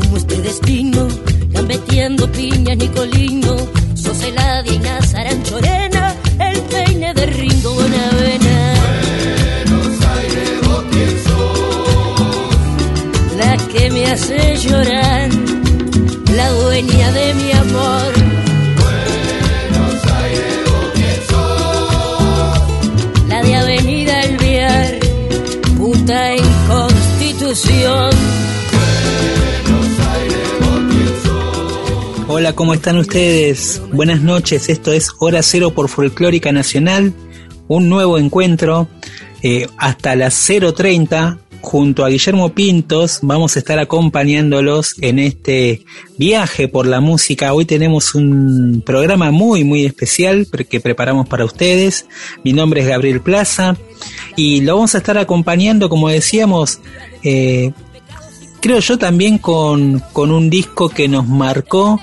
como este ¿cómo están ustedes? Buenas noches, esto es Hora Cero por Folclórica Nacional, un nuevo encuentro eh, hasta las 0.30 junto a Guillermo Pintos vamos a estar acompañándolos en este viaje por la música. Hoy tenemos un programa muy muy especial que preparamos para ustedes. Mi nombre es Gabriel Plaza y lo vamos a estar acompañando, como decíamos, eh, creo yo también con, un disco que nos marcó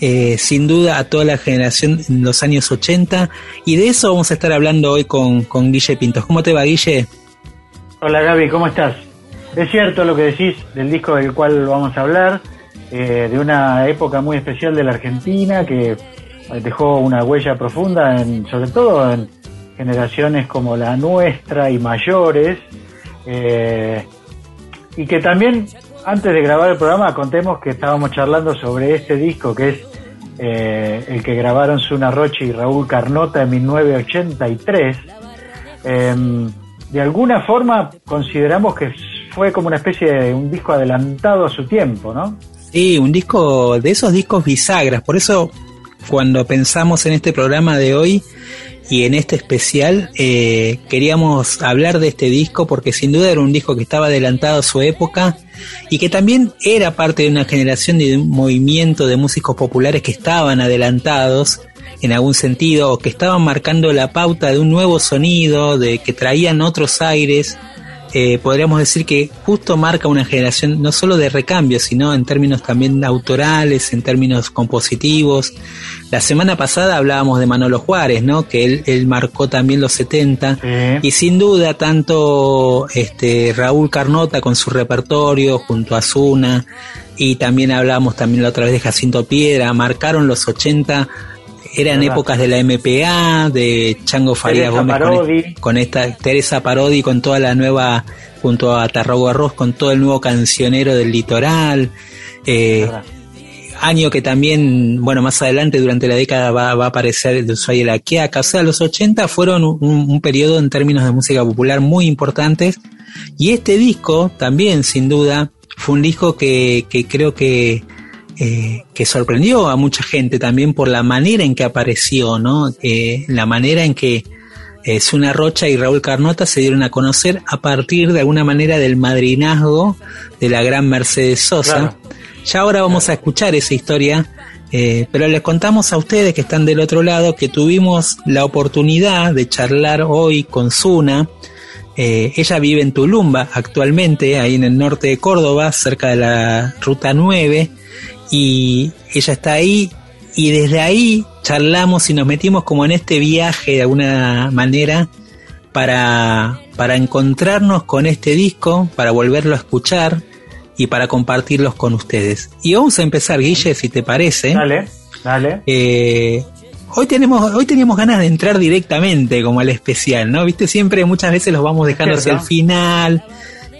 eh, sin duda a toda la generación en los años 80 y de eso vamos a estar hablando hoy con, con Guille Pintos. ¿Cómo te va Guille? Hola Gaby, ¿cómo estás? Es cierto lo que decís del disco del cual vamos a hablar, eh, de una época muy especial de la Argentina que dejó una huella profunda, en, sobre todo en generaciones como la nuestra y mayores, eh, y que también antes de grabar el programa contemos que estábamos charlando sobre este disco que es eh, el que grabaron Suna Roche y Raúl Carnota en 1983 de alguna forma consideramos que fue como una especie de un disco adelantado a su tiempo, ¿no? Sí, un disco de esos discos bisagras. Por eso, cuando pensamos en este programa de hoy y en este especial, eh, queríamos hablar de este disco porque sin duda era un disco que estaba adelantado a su época y que también era parte de una generación de un movimiento de músicos populares que estaban adelantados en algún sentido, o que estaban marcando la pauta de un nuevo sonido, de que traían otros aires. Eh, podríamos decir que justo marca una generación no solo de recambio, sino en términos también autorales, en términos compositivos. La semana pasada hablábamos de Manolo Juárez, ¿no? Que él, él marcó también los 70 y sin duda tanto este Raúl Carnota con su repertorio junto a Zuna y también hablamos también la otra vez de Jacinto Piedra, marcaron los 80 eran épocas de la MPA, de Chango Faría Gómez con, esta Teresa Parodi con toda la nueva, junto a Tarrogo Arroz, con todo el nuevo cancionero del litoral. Eh, año que también, bueno, más adelante durante la década va, a aparecer el de la Quiaca. O sea, los 80 fueron un, periodo en términos de música popular muy importantes. Y este disco también, sin duda, fue un disco que, que creo que eh, que sorprendió a mucha gente también por la manera en que apareció, ¿no? Eh, la manera en que eh, Zuna Rocha y Raúl Carnota se dieron a conocer a partir de alguna manera del madrinazgo de la gran Mercedes Sosa. Ya ahora vamos a escuchar esa historia, pero les contamos a ustedes que están del otro lado que tuvimos la oportunidad de charlar hoy con Zuna. ella vive en Tulumba actualmente, ahí en el norte de Córdoba, cerca de la Ruta 9 y ella está ahí y desde ahí charlamos y nos metimos como en este viaje de alguna manera para, para encontrarnos con este disco, para volverlo a escuchar y para compartirlos con ustedes. Y vamos a empezar, Guille, si te parece. Dale, dale. Eh, hoy tenemos, hoy teníamos ganas de entrar directamente como al especial, ¿no? Viste, siempre muchas veces los vamos dejando hacia el final.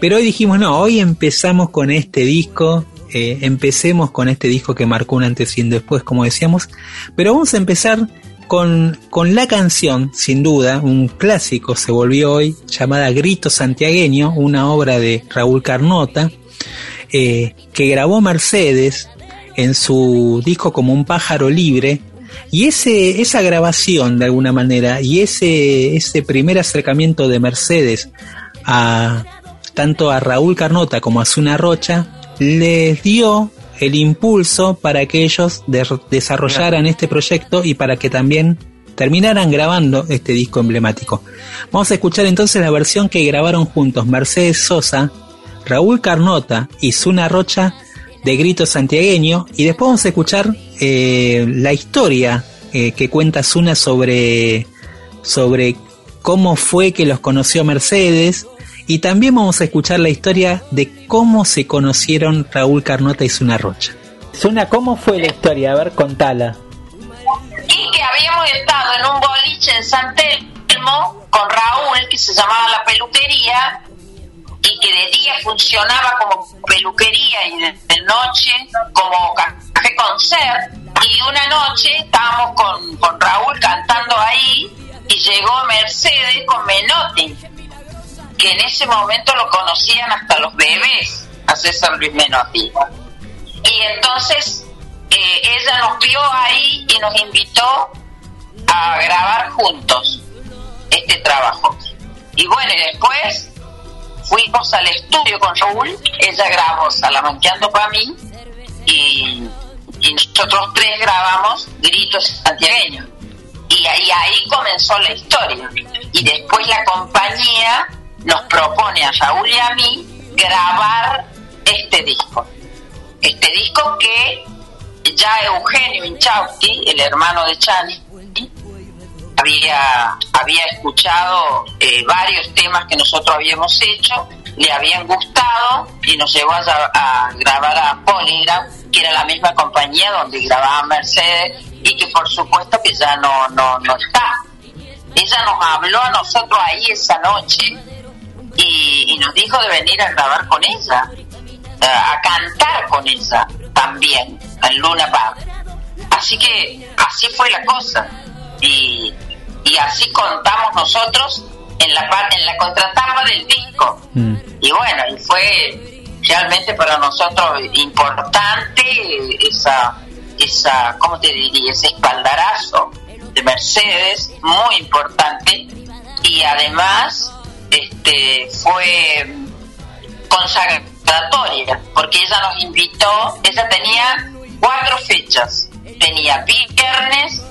Pero hoy dijimos, no, hoy empezamos con este disco eh, empecemos con este disco que marcó un antes y un después, como decíamos, pero vamos a empezar con, con la canción, sin duda, un clásico se volvió hoy, llamada Grito Santiagueño, una obra de Raúl Carnota, eh, que grabó Mercedes en su disco como un pájaro libre, Y ese, esa grabación, de alguna manera, y ese, ese primer acercamiento de Mercedes a tanto a Raúl Carnota como a Zuna Rocha, les dio el impulso para que ellos desarrollaran este proyecto y para que también terminaran grabando este disco emblemático. Vamos a escuchar entonces la versión que grabaron juntos Mercedes Sosa, Raúl Carnota y Zuna Rocha de Grito Santiagueño y después vamos a escuchar eh, la historia eh, que cuenta Zuna sobre, sobre cómo fue que los conoció Mercedes y también vamos a escuchar la historia de cómo se conocieron Raúl Carnota y Zuna Rocha. Zuna, ¿cómo fue la historia? A ver, contala. Y que habíamos estado en un boliche en San Telmo con Raúl, que se llamaba La Peluquería, y que de día funcionaba como peluquería y de, noche como café concert. Y una noche estábamos con, con Raúl cantando ahí y llegó Mercedes con Menotti, que en ese momento lo conocían hasta los bebés, a César Luis Menotti. Y entonces eh, ella nos vio ahí y nos invitó a grabar juntos este trabajo. Y bueno, y después fuimos al estudio con Raúl, ella grabó Salamanqueando para mí y, nosotros tres grabamos Gritos Santiagueños. Y ahí comenzó la historia. Y después la compañía nos propone a Raúl y a mí grabar este disco. Este disco que ya Eugenio Inchausti, el hermano de Chani, había, había escuchado eh, varios temas que nosotros habíamos hecho, le habían gustado y nos llevó a, grabar a Polygram, que era la misma compañía donde grababa Mercedes y que por supuesto que ya no, no, no está. Ella nos habló a nosotros ahí esa noche y, nos dijo de venir a grabar con ella, a cantar con ella también en Luna Park. Así que así fue la cosa. Y, y así contamos nosotros en la parte en la contratapa del disco mm. y bueno y fue realmente para nosotros importante esa esa cómo te diría ese espaldarazo de Mercedes muy importante y además este fue consagratoria porque ella nos invitó ella tenía cuatro fechas tenía viernes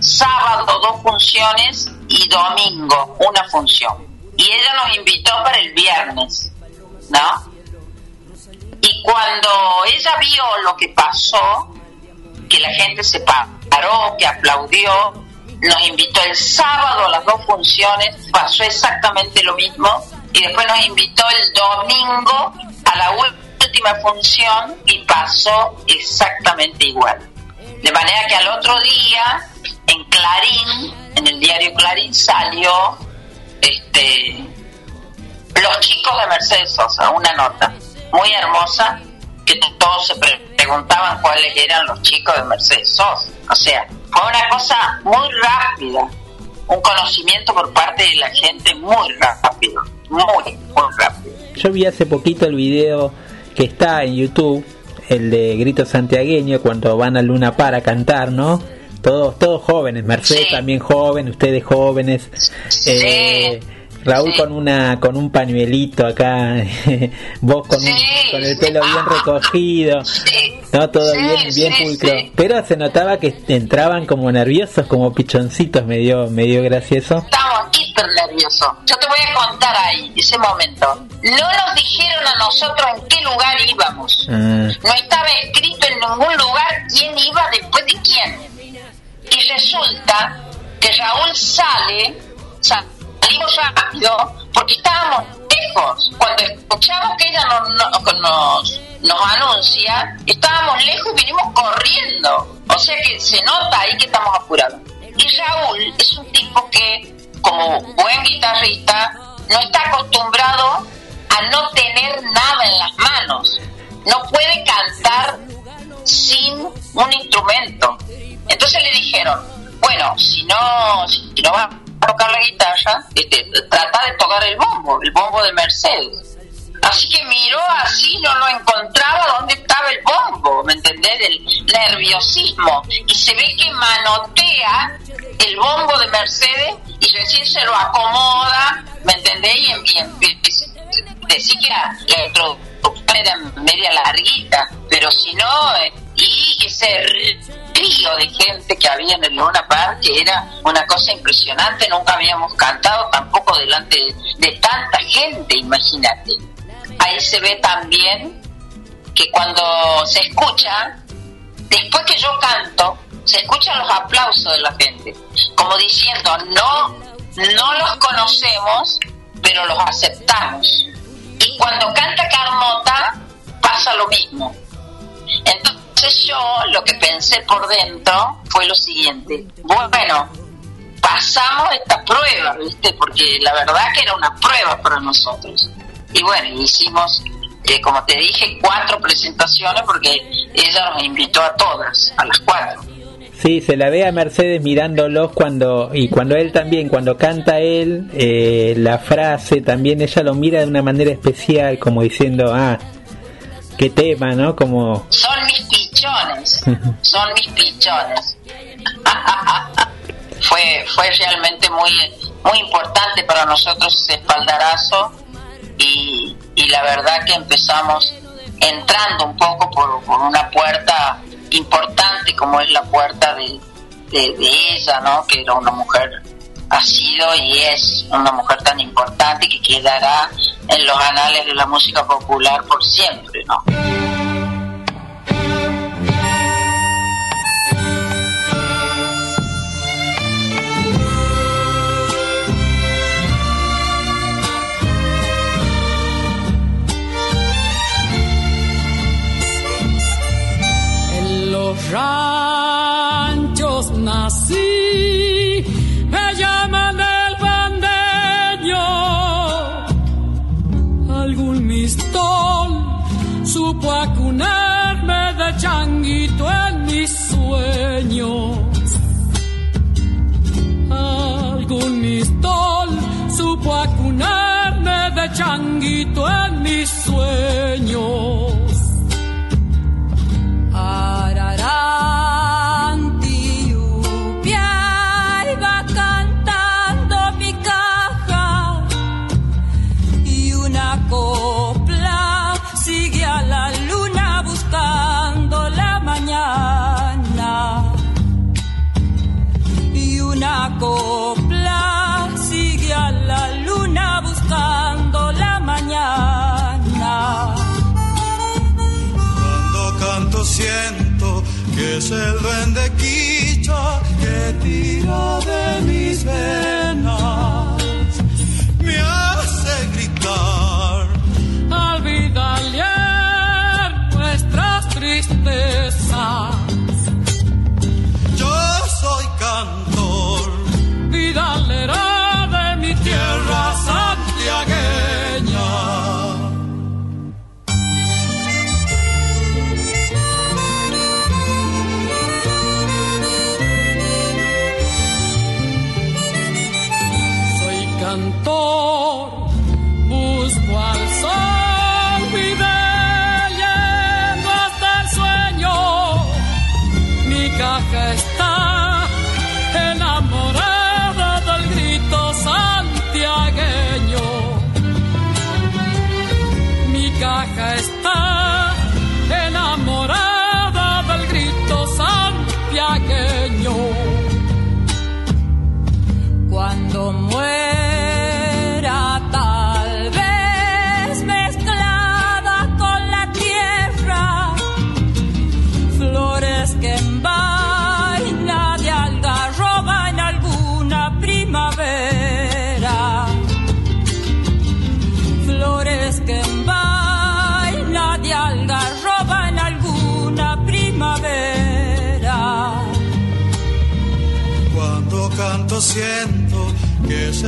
sábado dos funciones y domingo una función. Y ella nos invitó para el viernes, ¿no? Y cuando ella vio lo que pasó, que la gente se paró, que aplaudió, nos invitó el sábado a las dos funciones, pasó exactamente lo mismo, y después nos invitó el domingo a la última función y pasó exactamente igual. De manera que al otro día en Clarín, en el diario Clarín salió este los chicos de Mercedes Sosa, una nota muy hermosa que todos se preguntaban cuáles eran los chicos de Mercedes Sosa. O sea, fue una cosa muy rápida, un conocimiento por parte de la gente muy rápido, muy, muy rápido. Yo vi hace poquito el video que está en YouTube, el de Grito Santiagueño, cuando van a Luna para cantar, ¿no? todos, todos jóvenes, Mercedes también joven, ustedes jóvenes. Eh, Raúl con una con un pañuelito acá, vos con, con el pelo bien recogido, no todo bien bien pulcro, pero se notaba que entraban como nerviosos, como pichoncitos, medio medio gracioso. Estamos hiper nerviosos. Yo te voy a contar ahí ese momento. No nos dijeron a nosotros en qué lugar íbamos. Ah. No estaba escrito en ningún lugar quién iba después de quién y resulta que Raúl sale, salimos rápido porque estábamos lejos. Cuando escuchamos que ella nos, nos, anuncia, estábamos lejos y vinimos corriendo. O sea que se nota ahí que estamos apurados. Y Raúl es un tipo que, como buen guitarrista, no está acostumbrado a no tener nada en las manos. No puede cantar sin un instrumento. Entonces le dijeron, bueno, si no, si no tocar la guitarra, este, trata de tocar el bombo, el bombo de Mercedes. Así que miró así, no lo encontraba dónde estaba el bombo, ¿me entendés? Del nerviosismo. Y se ve que manotea el bombo de Mercedes y recién se lo acomoda, ¿me entendés? Y, decir que la, era media larguita, pero si no, eh, y ese río de gente que había en el Luna Park, era una cosa impresionante, nunca habíamos cantado tampoco delante de tanta gente, imagínate. Ahí se ve también que cuando se escucha, después que yo canto, se escuchan los aplausos de la gente, como diciendo, no, no los conocemos, pero los aceptamos. Y cuando canta Carmota, pasa lo mismo. Entonces yo lo que pensé por dentro fue lo siguiente, bueno, pasamos esta prueba, ¿viste? Porque la verdad que era una prueba para nosotros. Y bueno, hicimos, eh, como te dije, cuatro presentaciones porque ella nos invitó a todas, a las cuatro. Sí, se la ve a Mercedes mirándolos cuando y cuando él también, cuando canta él, eh, la frase también ella lo mira de una manera especial, como diciendo, ah, qué tema, ¿no? Como son mis pichones, son mis pichones. fue fue realmente muy muy importante para nosotros ese espaldarazo y, y la verdad que empezamos entrando un poco por, por una puerta importante como es la puerta de, de, ella, ¿no? Que era una mujer, ha sido y es una mujer tan importante que quedará en los anales de la música popular por siempre, ¿no? ranchos nací, supo acunarme de changuito en mis sueños. Siento que es el duende quicha que tira de mis venas.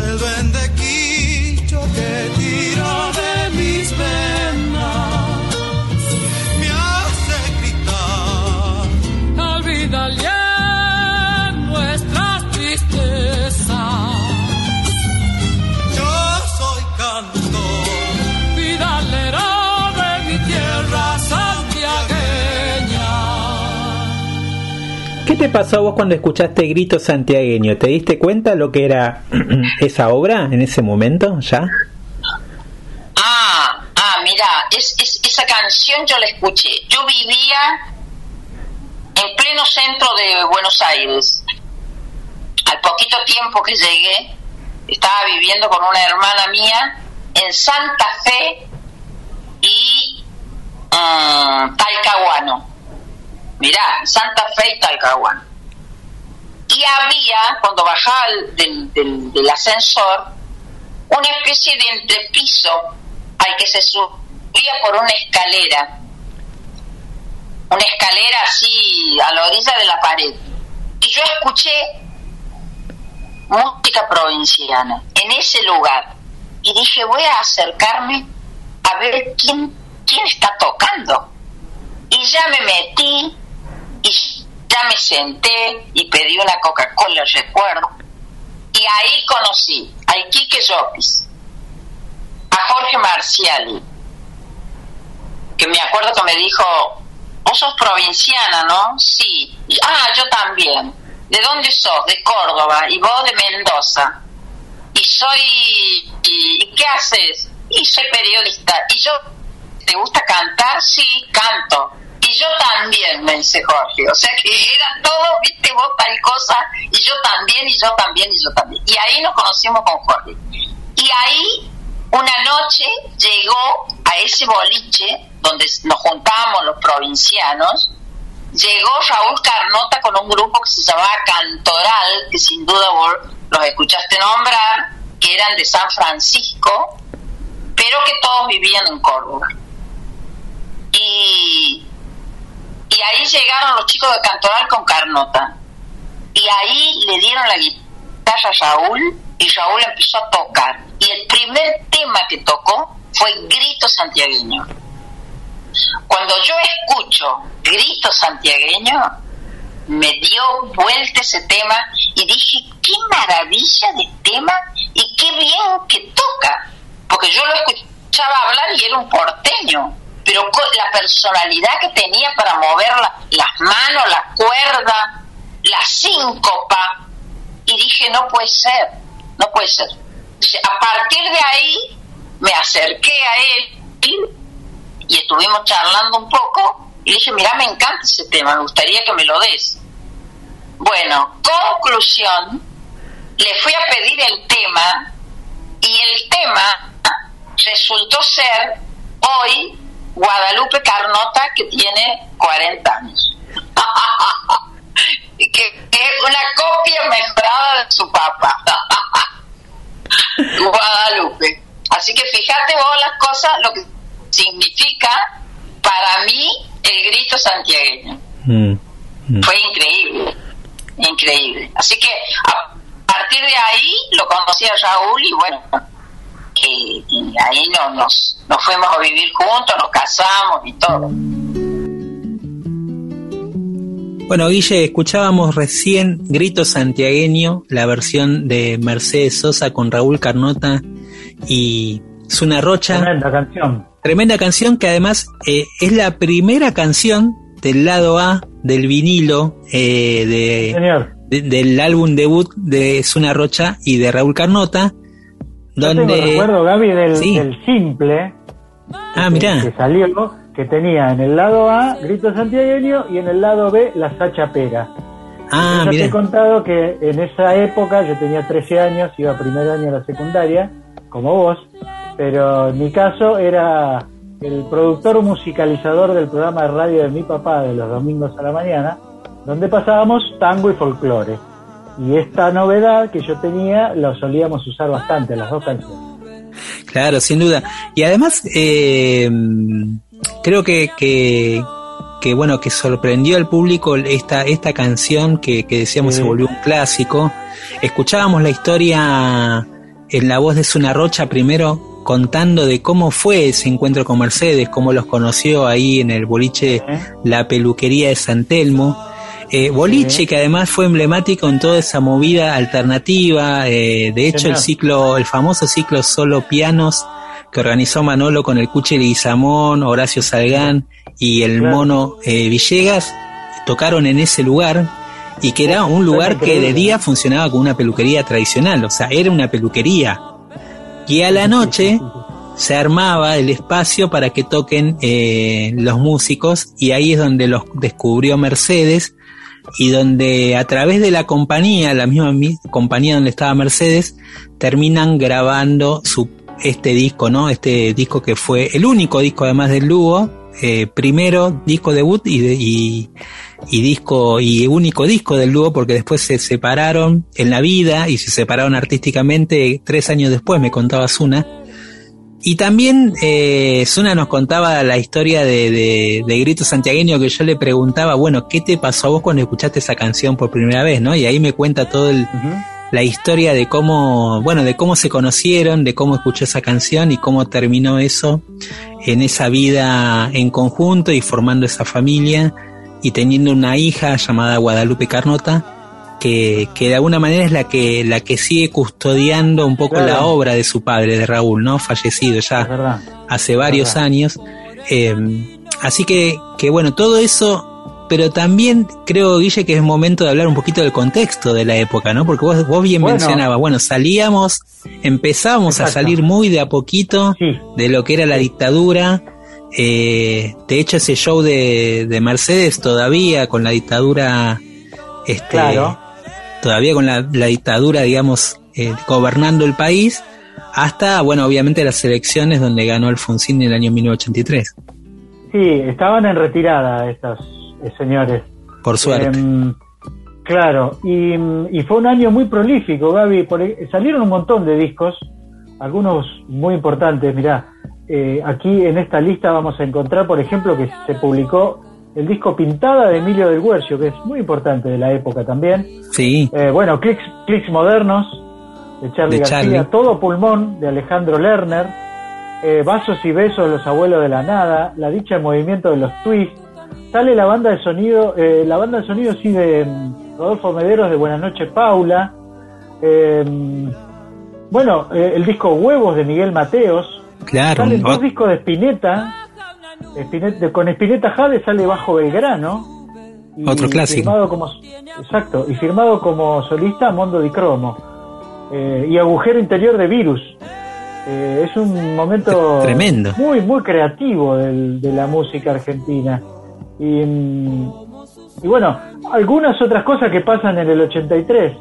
El duende te pasó a vos cuando escuchaste Grito Santiagueño? ¿Te diste cuenta lo que era esa obra en ese momento ya? Ah, ah, mira, es, esa canción yo la escuché. Yo vivía en pleno centro de Buenos Aires. Al poquito tiempo que llegué, estaba viviendo con una hermana mía en Santa Fe y um, Talcahuano. Mirá, Santa Fe y Talcahuano. Y había, cuando bajaba del, del, ascensor, una especie de entrepiso al que se subía por una escalera. Una escalera así a la orilla de la pared. Y yo escuché música provinciana en ese lugar. Y dije, voy a acercarme a ver quién, quién está tocando. Y ya me metí y ya me senté y pedí una Coca-Cola, recuerdo. Y ahí conocí a Iquique Llopis, a Jorge Marciali, que me acuerdo que me dijo, vos sos provinciana, ¿no? Sí. ah, yo también. ¿De dónde sos? De Córdoba. ¿Y vos de Mendoza? Y soy... ¿Y qué haces? Y soy periodista. ¿Y yo... ¿Te gusta cantar? Sí, canto. Y yo también, me dice Jorge. O sea que era todo, viste vos tal cosa, y yo también, y yo también, y yo también. Y ahí nos conocimos con Jorge. Y ahí, una noche, llegó a ese boliche donde nos juntábamos los provincianos, llegó Raúl Carnota con un grupo que se llamaba Cantoral, que sin duda vos los escuchaste nombrar, que eran de San Francisco, pero que todos vivían en Córdoba. Y, y ahí llegaron los chicos de Cantoral con Carnota. Y ahí le dieron la guitarra a Raúl y Raúl empezó a tocar. Y el primer tema que tocó fue Grito Santiagueño cuando yo escucho grito santiagueño, me dio vuelta ese tema y dije, qué maravilla de tema y qué bien que toca. Porque yo lo escuchaba hablar y era un porteño, pero la personalidad que tenía para mover las manos, la cuerda, la síncopa, y dije, no puede ser, no puede ser. a partir de ahí me acerqué a él y estuvimos charlando un poco y dije, mira, me encanta ese tema, me gustaría que me lo des. Bueno, conclusión, le fui a pedir el tema y el tema resultó ser hoy Guadalupe Carnota que tiene 40 años. y que, es una copia mejorada de su papá. Guadalupe. Así que fíjate vos las cosas, lo que significa para mí el grito santiagueño. Mm, mm. Fue increíble, increíble. Así que a partir de ahí lo conocí a Raúl y bueno, y, ahí no, nos, nos fuimos a vivir juntos, nos casamos y todo. Bueno, Guille, escuchábamos recién Grito Santiagueño, la versión de Mercedes Sosa con Raúl Carnota y Zuna Rocha. Tremenda canción. Tremenda canción que además eh, es la primera canción del lado A del vinilo eh, de, del álbum debut de Zuna Rocha y de Raúl Carnota. Donde... Yo recuerdo, Gaby, del, simple ah, mirá. que salió, que tenía en el lado A Grito Santiagueño y en el lado B La Sacha Pera. Ah, yo te he contado que en esa época yo tenía 13 años, iba a primer año de la secundaria, como vos, pero en mi caso era el productor musicalizador del programa de radio de mi papá de los domingos a la mañana, donde pasábamos tango y folclore. Y esta novedad que yo tenía lo solíamos usar bastante, las dos canciones. Claro, sin duda. Y además, eh, creo que, que, bueno, que sorprendió al público esta, esta canción que, que decíamos se volvió un clásico. Escuchábamos la historia en la voz de Suna Rocha primero contando de cómo fue ese encuentro con Mercedes, cómo los conoció ahí en el boliche La Peluquería de San Telmo. Eh, boliche que además fue emblemático en toda esa movida alternativa, eh, de hecho el ciclo, el famoso ciclo solo pianos que organizó Manolo con el Cuche Guizamón, Horacio Salgán y el Mono eh, Villegas, tocaron en ese lugar y que era un lugar que de día funcionaba como una peluquería tradicional, o sea, era una peluquería. Y a la noche se armaba el espacio para que toquen eh, los músicos y ahí es donde los descubrió Mercedes y donde a través de la compañía, la misma compañía donde estaba Mercedes, terminan grabando su este disco, ¿no? Este disco que fue el único disco además del dúo, eh, primero disco debut y, y, y, disco y único disco del dúo porque después se separaron en la vida y se separaron artísticamente tres años después, me contaba Zuna. Y también eh, Zuna nos contaba la historia de, de, de, Grito Santiagueño que yo le preguntaba, bueno, ¿qué te pasó a vos cuando escuchaste esa canción por primera vez? ¿no? Y ahí me cuenta todo el, la historia de cómo, bueno, de cómo se conocieron, de cómo escuchó esa canción y cómo terminó eso en esa vida en conjunto y formando esa familia y teniendo una hija llamada Guadalupe Carnota que, que de alguna manera es la que la que sigue custodiando un poco la obra de su padre, de Raúl, ¿no? Fallecido ya hace varios años. Eh, así que, que bueno, todo eso, pero también creo, Guille, que es momento de hablar un poquito del contexto de la época, ¿no? Porque vos, vos bien mencionabas, bueno, salíamos, empezamos a salir muy de a poquito de lo que era la dictadura. Eh, de hecho, ese show de, de Mercedes todavía con la dictadura este, claro todavía con la, dictadura, digamos, eh, gobernando el país, hasta, bueno, obviamente las elecciones donde ganó Alfonsín en el año 1983. Sí, estaban en retirada estos eh, señores. Por suerte. Em, claro, y, fue un año muy prolífico, Gaby. E, salieron un montón de discos, algunos muy importantes. Mirá, eh, aquí en esta lista vamos a encontrar, por ejemplo, que se publicó el disco Pintada de Emilio del Guercio, que es muy importante de la época también. Sí. Eh, bueno, Clicks, Clicks Modernos de Charlie García, Todo Pulmón de Alejandro Lerner, eh, Vasos y Besos de los Abuelos de la Nada, La Dicha en Movimiento de los Twists, sale la banda de sonido, eh, la banda de sonido sí de mm, Rodolfo Mederos de Buenas noches Paula, bueno, el disco Huevos de Miguel Mateos, claro, salen dos discos de Spinetta, con Espineta Jade sale Bajo Belgrano. Y Otro clásico. Firmado como, exacto, y firmado como solista Mondo di Cromo. Eh, y Agujero Interior de Virus. Eh, es un momento tremendo muy muy creativo de la música argentina y, mm, y, bueno algunas otras cosas que pasan en el 83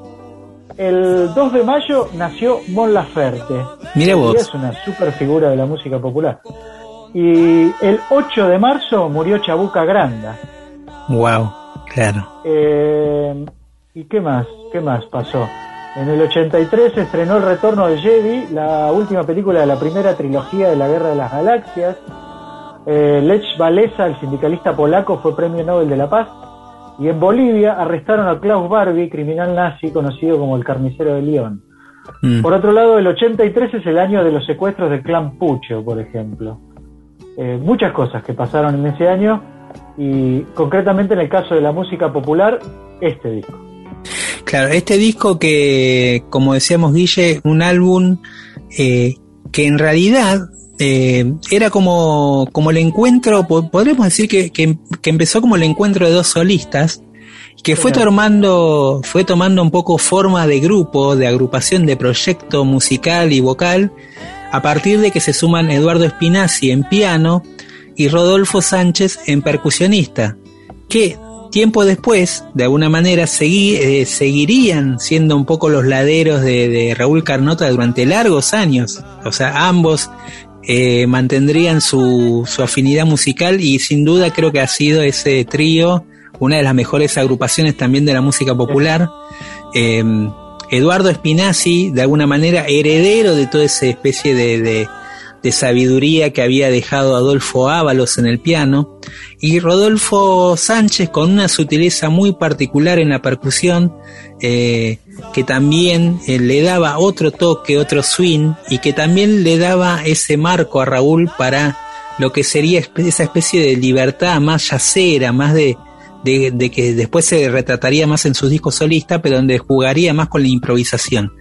el 2 de mayo nació Mon Laferte mira vos es una super figura de la música popular y el 8 de marzo murió Chabuca Granda. Wow, claro. Eh, ¿Y qué más? ¿Qué más pasó? En el 83 se estrenó El Retorno de Jedi, la última película de la primera trilogía de la Guerra de las Galaxias. Eh, Lech Walesa, el sindicalista polaco, fue premio Nobel de la Paz. Y en Bolivia arrestaron a Klaus Barbie, criminal nazi conocido como el carnicero de León. Mm. Por otro lado, el 83 es el año de los secuestros del clan Pucho, por ejemplo. Eh, muchas cosas que pasaron en ese año y concretamente en el caso de la música popular, este disco. Claro, este disco que, como decíamos Guille, un álbum eh, que en realidad eh, era como, como el encuentro, podríamos decir que, que, empezó como el encuentro de dos solistas, que fue tomando, fue tomando un poco forma de grupo, de agrupación, de proyecto musical y vocal, a partir de que se suman Eduardo Espinazzi en piano y Rodolfo Sánchez en percusionista, que tiempo después, de alguna manera, eh, seguirían siendo un poco los laderos de, Raúl Carnota durante largos años. O sea, ambos eh, mantendrían su, su, afinidad musical y sin duda creo que ha sido ese trío una de las mejores agrupaciones también de la música popular. Eh, Eduardo Spinazzi, de alguna manera, heredero de toda esa especie de, de, sabiduría que había dejado Adolfo Ábalos en el piano, y Rodolfo Sánchez con una sutileza muy particular en la percusión, eh, que también eh, le daba otro toque, otro swing, y que también le daba ese marco a Raúl para lo que sería esa especie de libertad más yacera, más de, de, que después se retrataría más en sus discos solistas, pero donde jugaría más con la improvisación.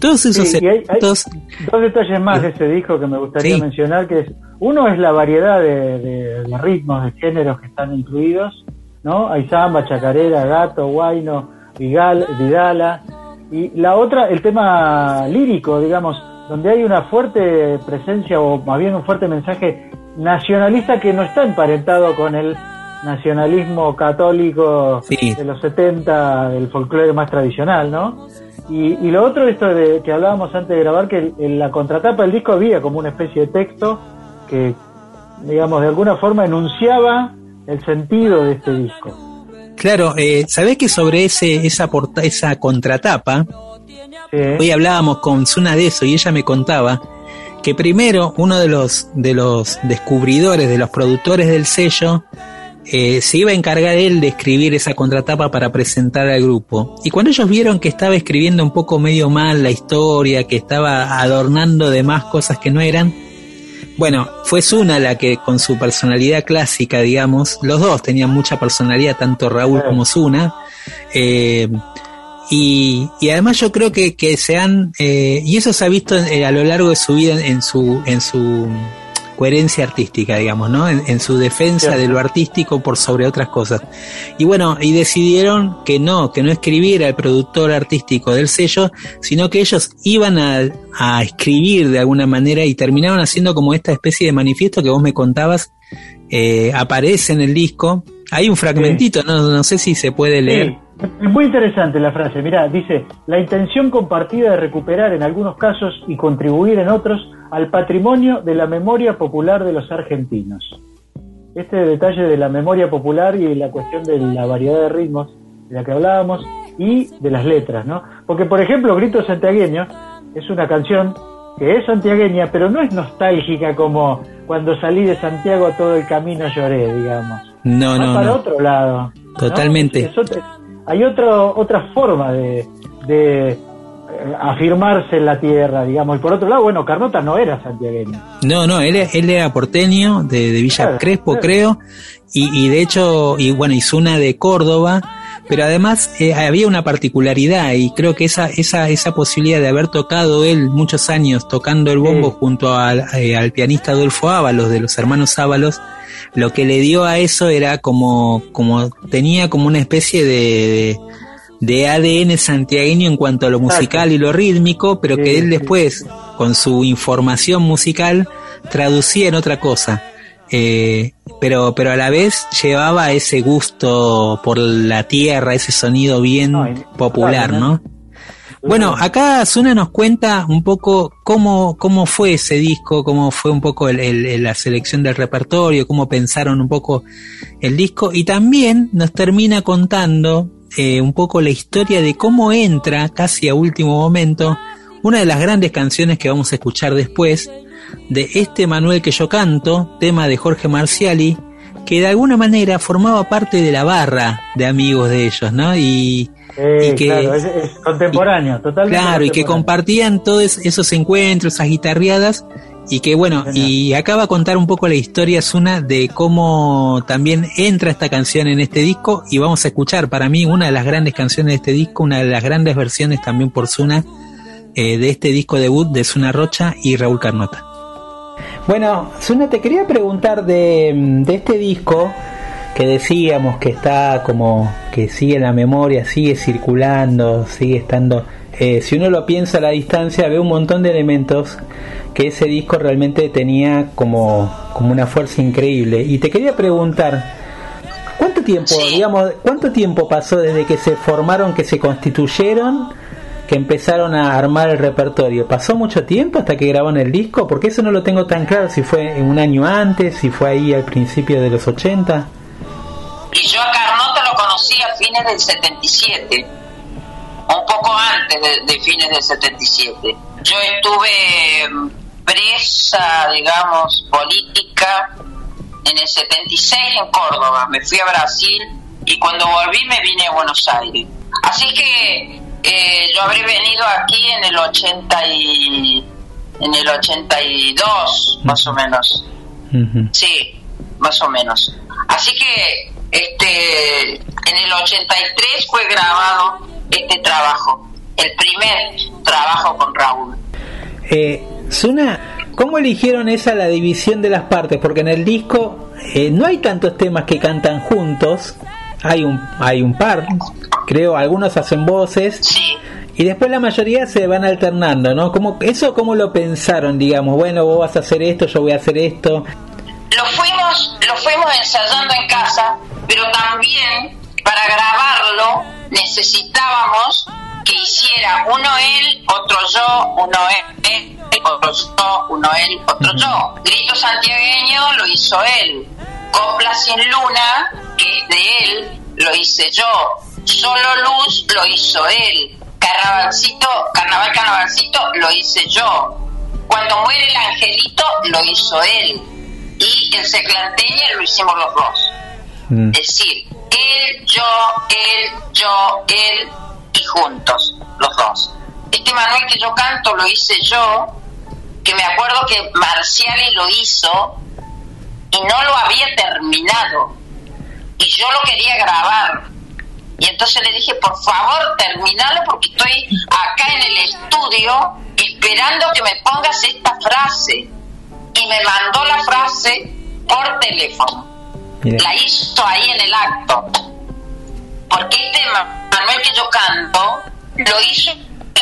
Todos esos hay, dos detalles más de ese disco que me gustaría mencionar, que es uno es la variedad de, ritmos, de géneros que están incluidos, ¿no? Hay samba, chacarera, gato, guayno, Vigal, vidala. Y la otra, el tema lírico, digamos, donde hay una fuerte presencia o más bien un fuerte mensaje nacionalista que no está emparentado con el nacionalismo católico de los 70, del folclore más tradicional, ¿no? Y, lo otro, esto de que hablábamos antes de grabar, que en la contratapa del disco había como una especie de texto que, digamos, de alguna forma enunciaba el sentido de este disco. Claro, eh, ¿sabés que sobre ese esa porta, esa contratapa, hoy hablábamos con Zuna de eso y ella me contaba que primero uno de los de los descubridores, de los productores del sello, eh, se iba a encargar él de escribir esa contratapa para presentar al grupo. Y cuando ellos vieron que estaba escribiendo un poco medio mal la historia, que estaba adornando de más cosas que no eran, bueno, fue Zuna la que con su personalidad clásica, digamos, los dos tenían mucha personalidad, tanto Raúl como Zuna, eh, y, además yo creo que, que se han, eh, y eso se ha visto a lo largo de su vida en su, en su coherencia artística, digamos, ¿no? En, su defensa de lo artístico por sobre otras cosas. Y bueno, y decidieron que no, que no escribiera el productor artístico del sello, sino que ellos iban a, escribir de alguna manera y terminaron haciendo como esta especie de manifiesto que vos me contabas, eh, aparece en el disco. Hay un fragmentito, no, no sé si se puede leer. Es muy interesante la frase, mirá, dice, la intención compartida de recuperar en algunos casos y contribuir en otros al patrimonio de la memoria popular de los argentinos. Este detalle de la memoria popular y la cuestión de la variedad de ritmos de la que hablábamos y de las letras, ¿no? Porque, por ejemplo, Grito Santiagueño es una canción que es santiagueña, pero no es nostálgica como cuando salí de Santiago todo el camino lloré, digamos. No, no. para no. otro lado. Totalmente hay otro, otra forma de, de afirmarse en la tierra, digamos. Y por otro lado, bueno, Carnota no era santiagueño. No, no, él, él era porteño, de, Villa Crespo, creo, y, y, de hecho, y bueno, hizo una de Córdoba, pero además eh, había una particularidad y creo que esa, esa, esa posibilidad de haber tocado él muchos años tocando el bombo junto al, eh, al pianista Adolfo Ábalos, de los hermanos Ábalos, lo que le dio a eso era como, como tenía como una especie de, de, ADN santiagueño en cuanto a lo musical y lo rítmico, pero que él después, con su información musical, traducía en otra cosa. Eh, pero, pero a la vez llevaba ese gusto por la tierra, ese sonido bien popular, ¿no? Bueno, acá Zuna nos cuenta un poco cómo, cómo fue ese disco, cómo fue un poco el, la selección del repertorio, cómo pensaron un poco el disco y también nos termina contando eh, un poco la historia de cómo entra casi a último momento una de las grandes canciones que vamos a escuchar después de este Manuel que yo canto, tema de Jorge Marciali, que de alguna manera formaba parte de la barra de amigos de ellos, ¿no? Y, y que, claro, es, contemporáneo, totalmente. Claro, y que compartían todos esos encuentros, esas guitarreadas, y que bueno, y acaba a contar un poco la historia Zuna de cómo también entra esta canción en este disco, y vamos a escuchar para mí una de las grandes canciones de este disco, una de las grandes versiones también por Zuna eh, de este disco debut de Zuna Rocha y Raúl Carnota. Bueno, Zuna, te quería preguntar de, de este disco, que decíamos que está como que sigue en la memoria, sigue circulando, sigue estando... Eh, si uno lo piensa a la distancia, ve un montón de elementos que ese disco realmente tenía como, como una fuerza increíble. Y te quería preguntar, ¿cuánto tiempo, digamos, cuánto tiempo pasó desde que se formaron, que se constituyeron, que empezaron a armar el repertorio? ¿Pasó mucho tiempo hasta que grabaron el disco? Porque eso no lo tengo tan claro, si fue un año antes, si fue ahí al principio de los 80. Y yo a Carnota lo conocí a fines del 77, un poco antes de, fines del 77. Yo estuve mm, presa, digamos, política en el 76 en Córdoba. Me fui a Brasil y cuando volví me vine a Buenos Aires. Así que eh, yo habré venido aquí en el 80 y, en el 82 más o menos. Sí, más o menos. Así que este, en el 83 fue grabado este trabajo, el primer trabajo con Raúl. Eh, Suna, ¿cómo eligieron esa la división de las partes? Porque en el disco eh, no hay tantos temas que cantan juntos, hay un, hay un par, creo, algunos hacen voces. Y después la mayoría se van alternando, ¿no? como ¿Eso cómo lo pensaron, digamos? Bueno, vos vas a hacer esto, yo voy a hacer esto. Lo fuimos, lo fuimos ensayando en casa, pero también para grabarlo necesitábamos que hiciera uno él, otro yo, uno él, otro yo, uno él, otro yo. Grito santiagueño lo hizo él. Copla sin luna, que es de él, lo hice yo. Solo luz lo hizo él. Carnavalcito, carnaval, carnavalcito lo hice yo. Cuando muere el angelito lo hizo él. Y el seclanteña lo hicimos los dos. Mm. Es decir, él, yo, él, yo, él y juntos, los dos. Este Manuel que yo canto lo hice yo, que me acuerdo que Marciali lo hizo y no lo había terminado. Y yo lo quería grabar. Y entonces le dije, por favor, terminalo porque estoy acá en el estudio esperando que me pongas esta frase. Y me mandó la frase por teléfono. La hizo ahí en el acto. Porque este Manuel que yo canto lo hizo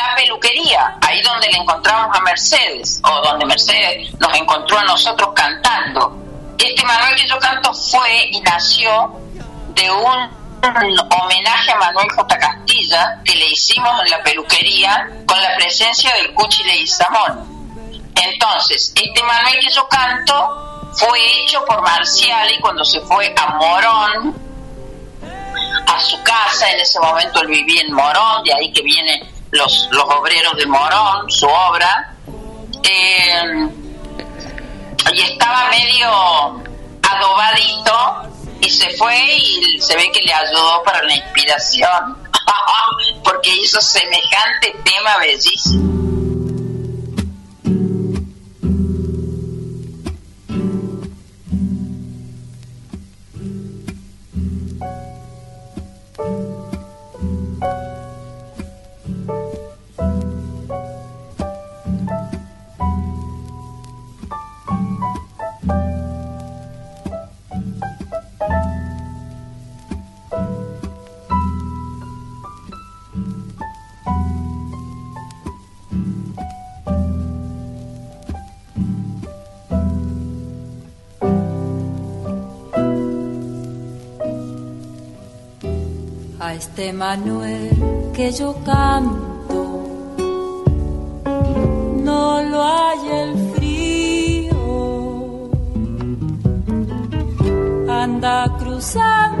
la peluquería, ahí donde le encontramos a Mercedes, o donde Mercedes nos encontró a nosotros cantando. Este Manuel que yo canto fue y nació de un, homenaje a Manuel J. Castilla que le hicimos en la peluquería con la presencia del Cuchi Samón. Entonces, este Manuel que yo canto fue hecho por Marciali cuando se fue a Morón, a su casa, en ese momento él vivía en Morón, de ahí que vienen los, los obreros de Morón, su obra. Eh, y estaba medio adobadito y se fue y se ve que le ayudó para la inspiración porque hizo semejante tema bellísimo. Este Manuel que yo canto, no lo hay el frío, anda cruzando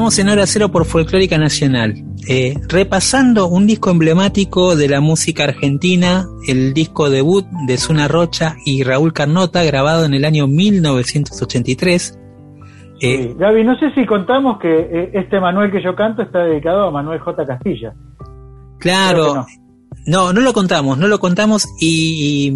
Estamos en Hora Cero por Folclórica Nacional, eh, repasando un disco emblemático de la música argentina, el disco debut de Zuna Rocha y Raúl Carnota, grabado en el año 1983. Eh, Sí. Gaby, no sé si contamos que eh, este Manuel que yo canto está dedicado a Manuel J. Castilla. Claro. No, no lo contamos, no lo contamos y,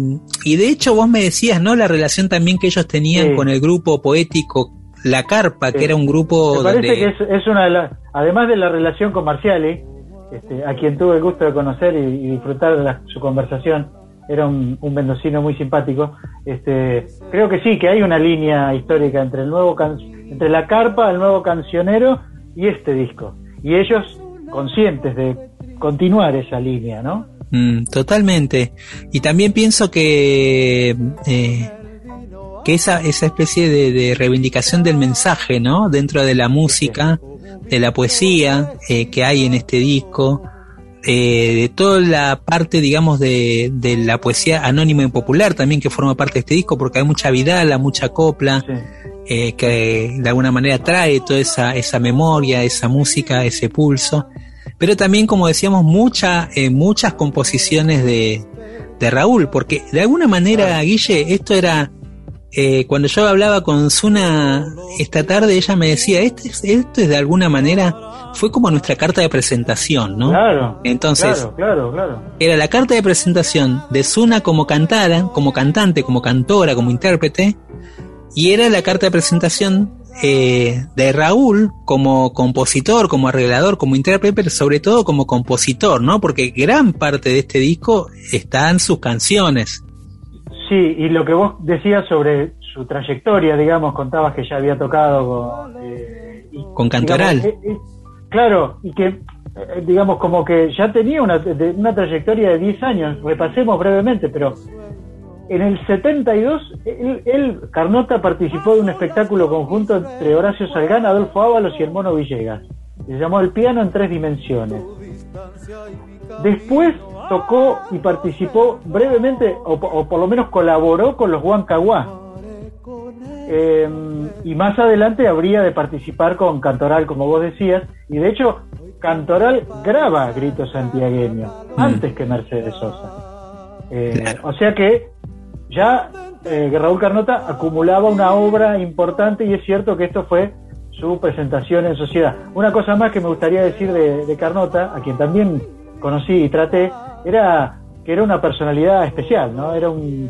y, y de hecho vos me decías, ¿no? La relación también que ellos tenían Sí. con el grupo poético La Carpa, que era un grupo Me parece que es, es una de las, además de la relación con Marciali, este, a quien tuve el gusto de conocer y, y disfrutar de la- su conversación, era un, un mendocino muy simpático. Este, creo que sí, que hay una línea histórica entre el nuevo can- entre la carpa, el nuevo cancionero y este disco. Y ellos conscientes de continuar esa línea, ¿no? Mm, totalmente. Y también pienso que eh, que esa, esa especie de, de reivindicación del mensaje, ¿no? Dentro de la música, de la poesía eh, que hay en este disco, eh, de toda la parte, digamos, de, de la poesía anónima y popular también que forma parte de este disco, porque hay mucha vidala, mucha copla, Sí. eh, que de alguna manera trae toda esa, esa memoria, esa música, ese pulso. Pero también, como decíamos, mucha, eh, muchas composiciones de, de Raúl, porque de alguna manera, Guille, esto era, eh, cuando yo hablaba con Zuna esta tarde, ella me decía, esto es, esto es de alguna manera, fue como nuestra carta de presentación, ¿no? Claro. Entonces, Claro, claro, claro. era la carta de presentación de Zuna como cantara, como cantante, como cantora, como intérprete, y era la carta de presentación eh, de Raúl como compositor, como arreglador, como intérprete, pero sobre todo como compositor, ¿no? Porque gran parte de este disco están sus canciones. Sí, y lo que vos decías sobre su trayectoria, digamos, contabas que ya había tocado con, eh, y, Con Cantoral. digamos, eh, eh, claro, y que, eh, digamos, como que ya tenía una, de- una trayectoria de 10 años, repasemos brevemente, pero en el 72, él, él, Carnota, participó de un espectáculo conjunto entre Horacio Salgán, Adolfo Ábalos y el Mono Villegas. Se llamó El piano en tres dimensiones. Después tocó y participó brevemente, o, po- o por lo menos colaboró con los Huancahuá. Eh, y más adelante habría de participar con Cantoral, como vos decías, y de hecho Cantoral graba Grito Santiagueño antes que Mercedes Sosa. Eh, Claro. O sea que ya eh, Raúl Carnota acumulaba una obra importante y es cierto que esto fue su presentación en sociedad. Una cosa más que me gustaría decir de, de Carnota, a quien también conocí y traté, era que era una personalidad especial, ¿no? Era un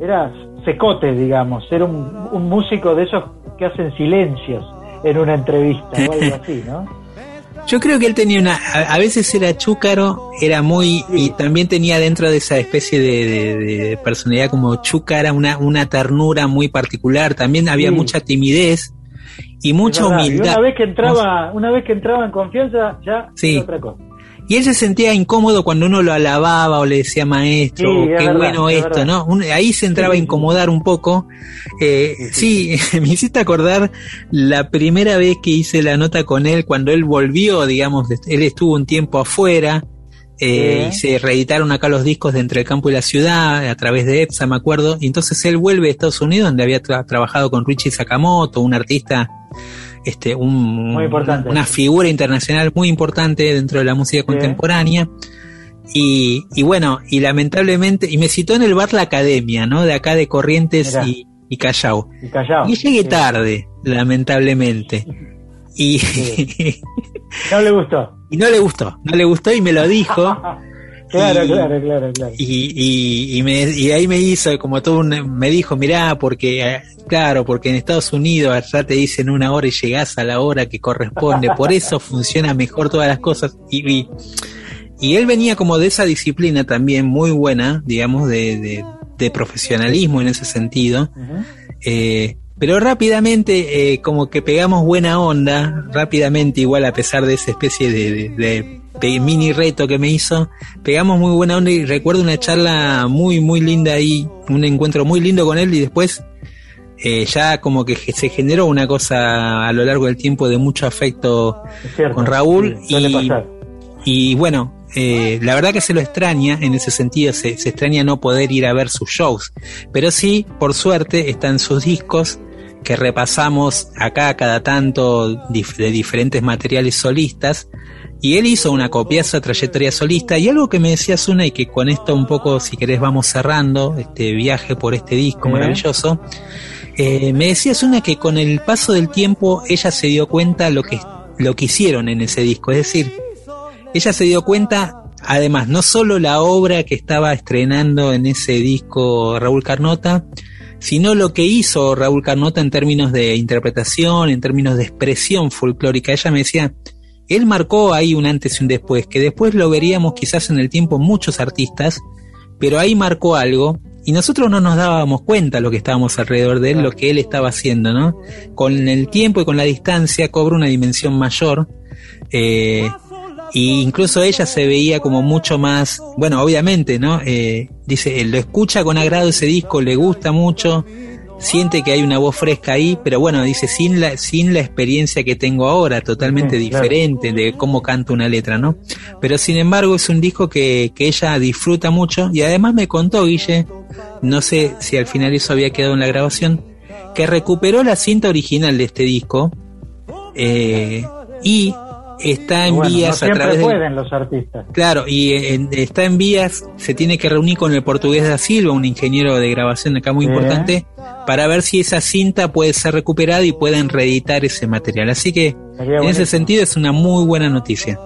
era secote, digamos, era un, un músico de esos que hacen silencios en una entrevista o algo así, ¿no? Yo creo que él tenía una, a, a veces era chúcaro, era muy, y también tenía dentro de esa especie de, de- de personalidad como chúcara, una, una ternura muy particular, también había Sí. mucha timidez y mucha y humildad. una vez que entraba, una vez que entraba en confianza, ya Sí. era otra cosa. Y él se sentía incómodo cuando uno lo alababa o le decía maestro, qué bueno esto, ¿no? ahí se entraba a incomodar un poco. Eh, sí, me hiciste acordar la primera vez que hice la nota con él, cuando él volvió, digamos, él estuvo un tiempo afuera, eh, y se reeditaron acá los discos de Entre el Campo y la Ciudad a través de EPSA, me acuerdo. Y entonces él vuelve a Estados Unidos, donde había trabajado con Richie Sakamoto, un artista, este, un, una figura internacional muy importante dentro de la música contemporánea. Y, y, bueno, y lamentablemente, y me citó en el bar La Academia, ¿no? De acá de Corrientes y, y, Callao. y llegué tarde, lamentablemente. Y no le gustó. Y no le gustó, no le gustó y me lo dijo. claro, claro, claro, claro. Y, y, me, y ahí me hizo como todo un, me dijo, mirá, porque, eh, claro, porque en Estados Unidos allá te dicen una hora y llegás a la hora que corresponde, por eso funciona mejor todas las cosas. Y, y, él venía como de esa disciplina también muy buena, digamos, de, de, profesionalismo en ese sentido. eh, pero rápidamente, eh, como que pegamos buena onda, rápidamente, igual a pesar de esa especie de, mini reto que me hizo, pegamos muy buena onda y recuerdo una charla muy, muy linda ahí, un encuentro muy lindo con él y después eh, ya como que se generó una cosa a lo largo del tiempo de mucho afecto con Raúl y, y bueno, eh, la verdad que se lo extraña, en ese sentido se, se, extraña no poder ir a ver sus shows, pero sí, por suerte, están sus discos que repasamos acá cada tanto de diferentes materiales solistas. Y él hizo una copiosa trayectoria solista y algo que me decía Zuna y que con esto un poco, si querés, vamos cerrando este viaje por este disco maravilloso. Eh, me decía Zuna que con el paso del tiempo ella se dio cuenta lo que, lo que hicieron en ese disco. Es decir, ella se dio cuenta, además, no solo la obra que estaba estrenando en ese disco Raúl Carnota, sino lo que hizo Raúl Carnota en términos de interpretación, en términos de expresión folclórica. Ella me decía, él marcó ahí un antes y un después, que después lo veríamos quizás en el tiempo muchos artistas, pero ahí marcó algo y nosotros no nos dábamos cuenta lo que estábamos alrededor de él, lo que él estaba haciendo, ¿no? Con el tiempo y con la distancia cobra una dimensión mayor. Eh, y incluso ella se veía como mucho más, bueno, obviamente, ¿no? Eh, dice, lo escucha con agrado ese disco, le gusta mucho, siente que hay una voz fresca ahí, pero bueno, dice, sin la, sin la experiencia que tengo ahora, totalmente diferente de cómo canta una letra, ¿no? Pero sin embargo es un disco que, que ella disfruta mucho y además me contó, Guille, no sé si al final eso había quedado en la grabación, que recuperó la cinta original de este disco eh, y está en vías a través pueden los artistas. Claro, y está en vías, se tiene que reunir con el portugués da Silva, un ingeniero de grabación acá muy importante, para ver si esa cinta puede ser recuperada y pueden reeditar ese material. Así que en ese sentido es una muy buena noticia.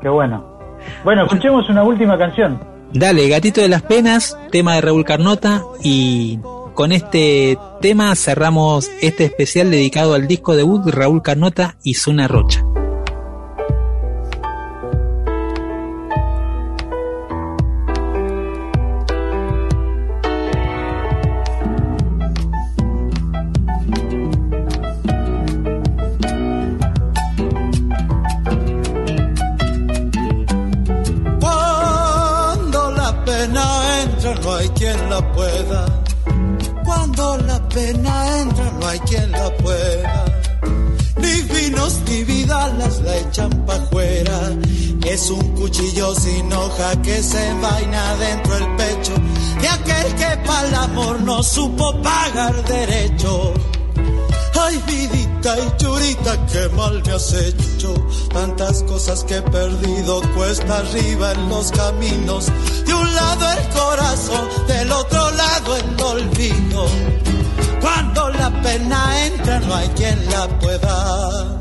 Qué bueno. Bueno, escuchemos una última canción. Dale, Gatito de las Penas, tema de Raúl Carnota y con este tema cerramos este especial dedicado al disco debut de Raúl Carnota y Zuna Rocha. Supo pagar derecho. Ay, vidita y churita, qué mal me has hecho. Tantas cosas que he perdido cuesta arriba en los caminos. De un lado el corazón, del otro lado el olvido. Cuando la pena entra no hay quien la pueda.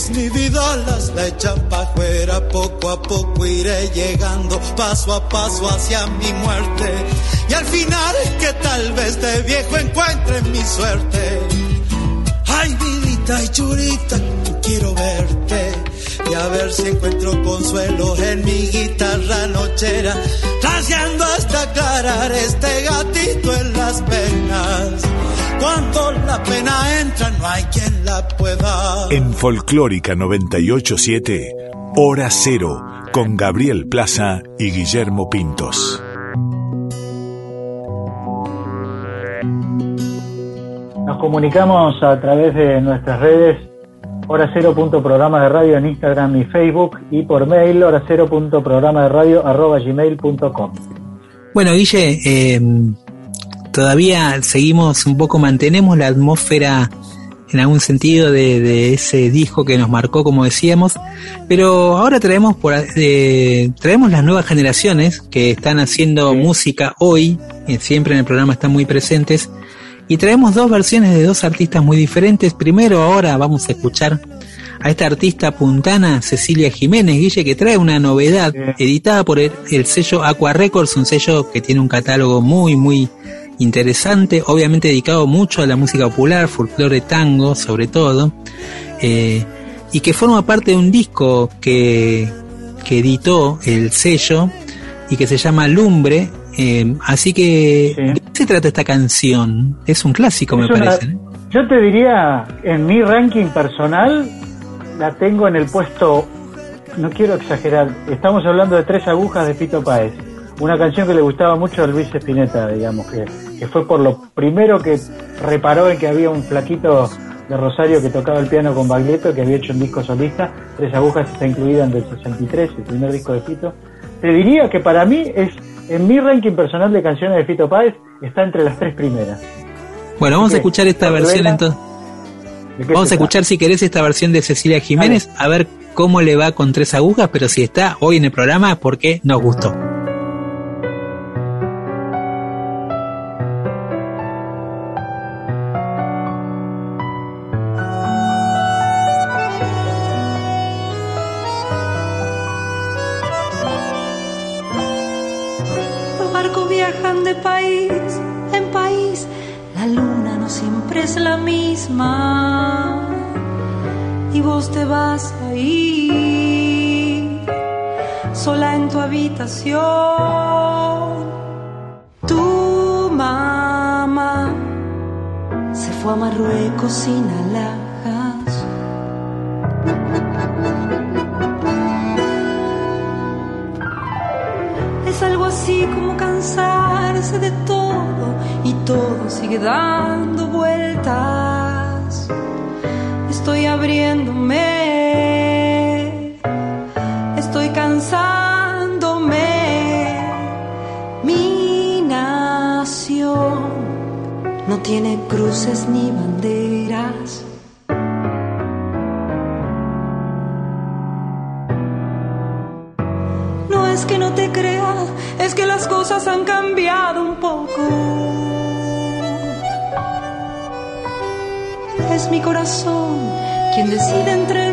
Vinos ni vidalas la echan pa' fuera. Poco a poco iré llegando, paso a paso hacia mi muerte. Y al final que tal vez de viejo encuentre mi suerte. Ay, vidita y churita, quiero verte y a ver si encuentro consuelo en mi guitarra nochera, rasgando hasta aclarar este gatito en las penas. Cuando la pena entra, no hay quien la pueda. En Folclórica 987, Hora Cero, con Gabriel Plaza y Guillermo Pintos. Nos comunicamos a través de nuestras redes hora cero punto programa de radio en Instagram y Facebook y por mail hora cero punto programa de radio arroba gmail.com. Bueno, Guille, eh, todavía seguimos un poco, mantenemos la atmósfera en algún sentido de, de, ese disco que nos marcó, como decíamos, pero ahora traemos por, eh, traemos las nuevas generaciones que están haciendo música hoy, y siempre en el programa están muy presentes, y traemos dos versiones de dos artistas muy diferentes. Primero ahora vamos a escuchar a esta artista puntana, Cecilia Jiménez Guille, que trae una novedad editada por el, el sello Aqua Records, un sello que tiene un catálogo muy, muy interesante, obviamente dedicado mucho a la música popular, folclore tango sobre todo, eh, y que forma parte de un disco que, que editó el sello y que se llama Lumbre. Eh, así que, sí. ¿de qué se trata esta canción? Es un clásico, es me una, parece. ¿no? Yo te diría, en mi ranking personal, la tengo en el puesto, no quiero exagerar, estamos hablando de tres agujas de Pito Páez una canción que le gustaba mucho a Luis Espineta, digamos, que, que, fue por lo primero que reparó en que había un flaquito de Rosario que tocaba el piano con Baglietto, que había hecho un disco solista, Tres Agujas está incluida en el 63, el primer disco de Fito. Te diría que para mí es, en mi ranking personal de canciones de Fito Páez, está entre las tres primeras. Bueno, vamos a escuchar esta versión entonces. Vamos a escuchar si querés esta versión de Cecilia Jiménez, a ver cómo le va con tres agujas, pero si está hoy en el programa, porque nos gustó. Y vos te vas a ir sola en tu habitación. Tu mamá se fue a Marruecos sin alhajas. Es algo así como cansarse de todo y todo sigue dando vueltas estoy abriéndome, estoy cansándome. Mi nación no tiene cruces ni banderas. No es que no te crea, es que las cosas han cambiado un poco. Mi corazón quien decide entre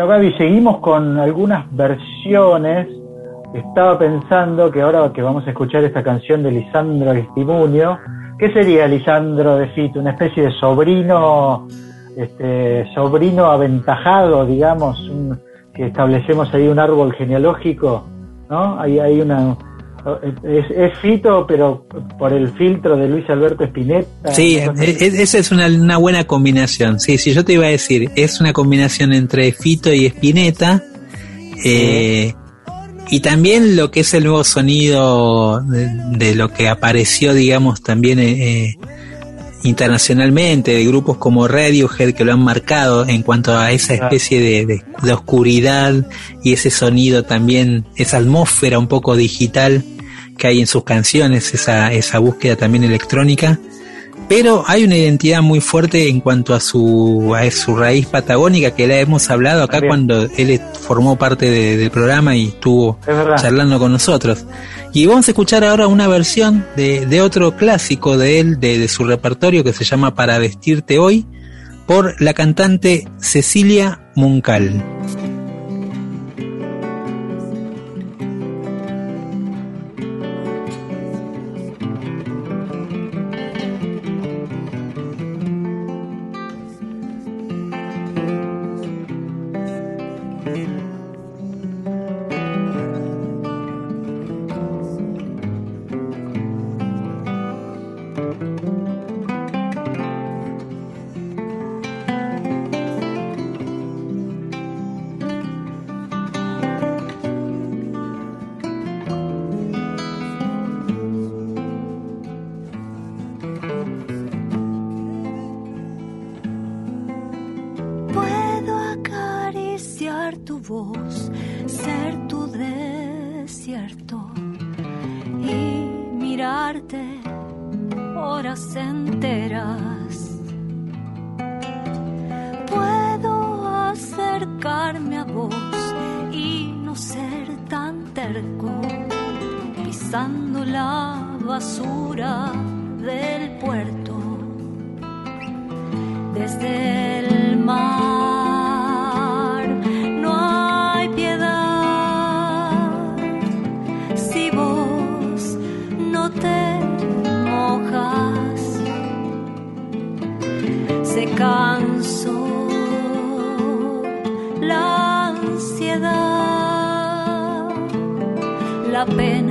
Bueno, Gaby, seguimos con algunas versiones. Estaba pensando que ahora que vamos a escuchar esta canción de Lisandro Estimunio, ¿qué sería Lisandro de Fito? ¿Una especie de sobrino, este, sobrino aventajado, digamos, un- que establecemos ahí un árbol genealógico? ¿No? Hay, hay una. Es, es Fito, pero por el filtro de Luis Alberto Spinetta. Sí, una cosa e- e- esa es una, una buena combinación. Sí, sí, yo te iba a decir, es una combinación entre Fito y Spinetta. eh, y también lo que es el nuevo sonido de, de lo que apareció, digamos, también eh, eh, internacionalmente, de grupos como Radiohead que lo han marcado en cuanto a esa especie de, de- de oscuridad y ese sonido también, esa atmósfera un poco digital que hay en sus canciones, esa, esa búsqueda también electrónica. Pero hay una identidad muy fuerte en cuanto a su, a su raíz patagónica que la hemos hablado acá cuando él formó parte de- del programa y estuvo Es charlando con nosotros. Y vamos a escuchar ahora una versión de, de otro clásico de él, de, de su repertorio que se llama Para vestirte hoy, por la cantante Cecilia Muncal. Desde el mar. No hay piedad si vos no te mojas. Se cansó la ansiedad, la pena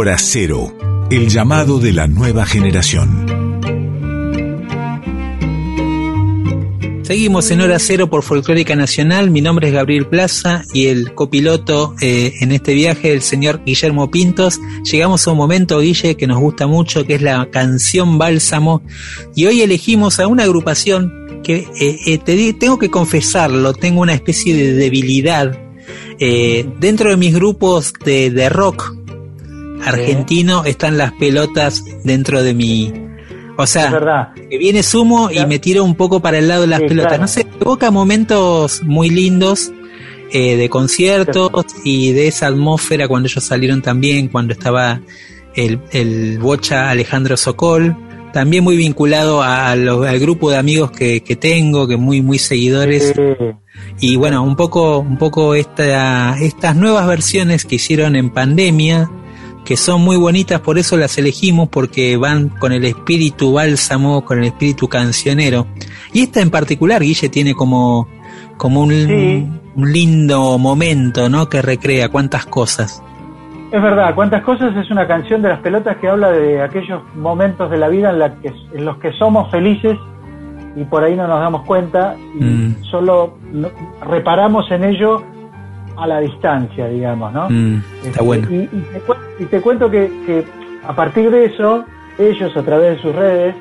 Hora Cero, el llamado de la nueva generación. Seguimos en Hora Cero por Folclórica Nacional. Mi nombre es Gabriel Plaza y el copiloto eh, en este viaje, el señor Guillermo Pintos. Llegamos a un momento, Guille, que nos gusta mucho, que es la canción Bálsamo. Y hoy elegimos a una agrupación que eh, eh, te, tengo que confesarlo, tengo una especie de debilidad. dentro de mis grupos de rock argentino están las pelotas dentro de mi... O sea, que viene sumo y me tiro un poco para el lado de las pelotas. No sé, evoca momentos muy lindos eh, de conciertos y de esa atmósfera cuando ellos salieron también, cuando estaba el, el bocha Alejandro Sokol, también muy vinculado al grupo de amigos que, que tengo, que muy, muy seguidores. Y bueno, un poco, un poco esta, estas nuevas versiones que hicieron en pandemia, que son muy bonitas, por eso las elegimos, porque van con el espíritu bálsamo, con el espíritu cancionero. Y esta en particular, Guille, tiene como, como un, un lindo momento, ¿no? Que recrea cuántas cosas. Es verdad, cuántas cosas es una canción de las pelotas que habla de aquellos momentos de la vida en, la que, en los que somos felices y por ahí no nos damos cuenta y mm. solo reparamos en ello a la distancia, digamos, ¿no? Mm, está este, bueno. Y, te, cuento que, a partir de eso, ellos a través de sus redes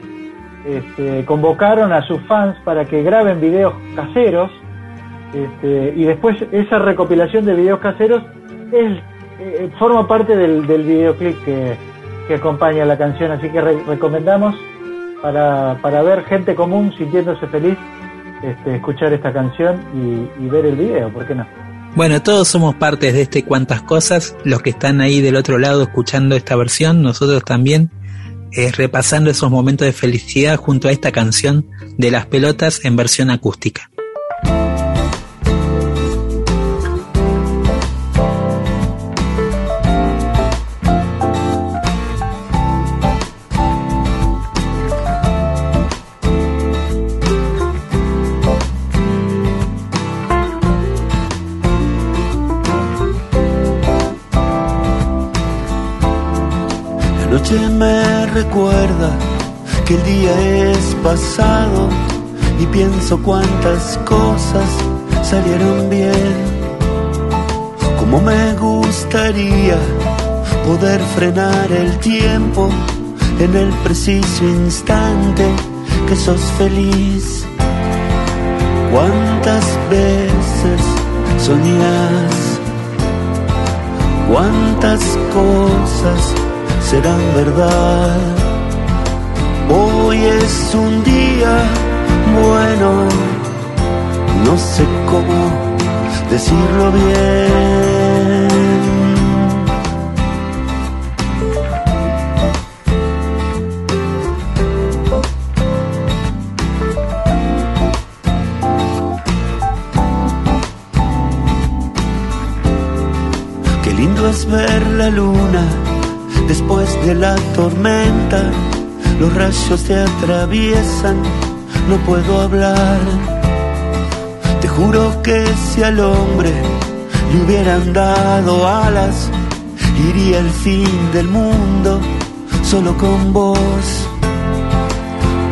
este, convocaron a sus fans para que graben videos caseros este, y después esa recopilación de videos caseros es, eh, forma parte del, del videoclip que, acompaña la canción, así que recomendamos para, para ver gente común sintiéndose feliz este, escuchar esta canción y, y ver el video, ¿por qué no? Bueno, todos somos partes de este cuantas cosas, los que están ahí del otro lado escuchando esta versión, nosotros también, eh, repasando esos momentos de felicidad junto a esta canción de las pelotas en versión acústica. Noche me recuerda que el día es pasado y pienso cuántas cosas salieron bien. Como me gustaría poder frenar el tiempo en el preciso instante que sos feliz. ¿Cuántas veces soñás? ¿Cuántas cosas serán verdad? Hoy es un día bueno, no sé cómo decirlo bien. Qué lindo es ver la luna después de la tormenta. Los rayos te atraviesan, no puedo hablar. Te juro que si al hombre le hubieran dado alas, iría el fin del mundo solo con vos.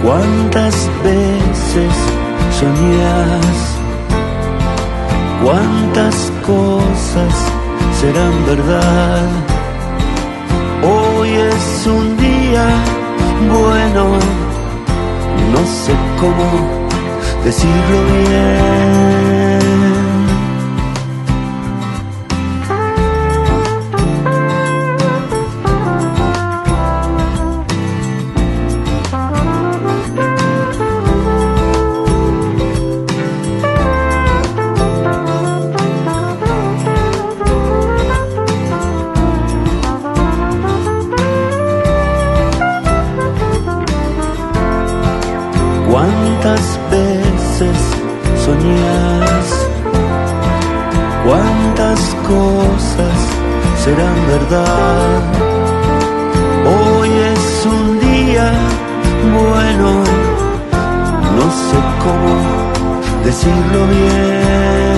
¿Cuántas veces soñás? ¿Cuántas cosas serán verdad? Cómo decirlo bien. ¿Cuántas veces soñás? ¿Cuántas cosas serán verdad? Hoy es un día bueno, no sé cómo decirlo bien.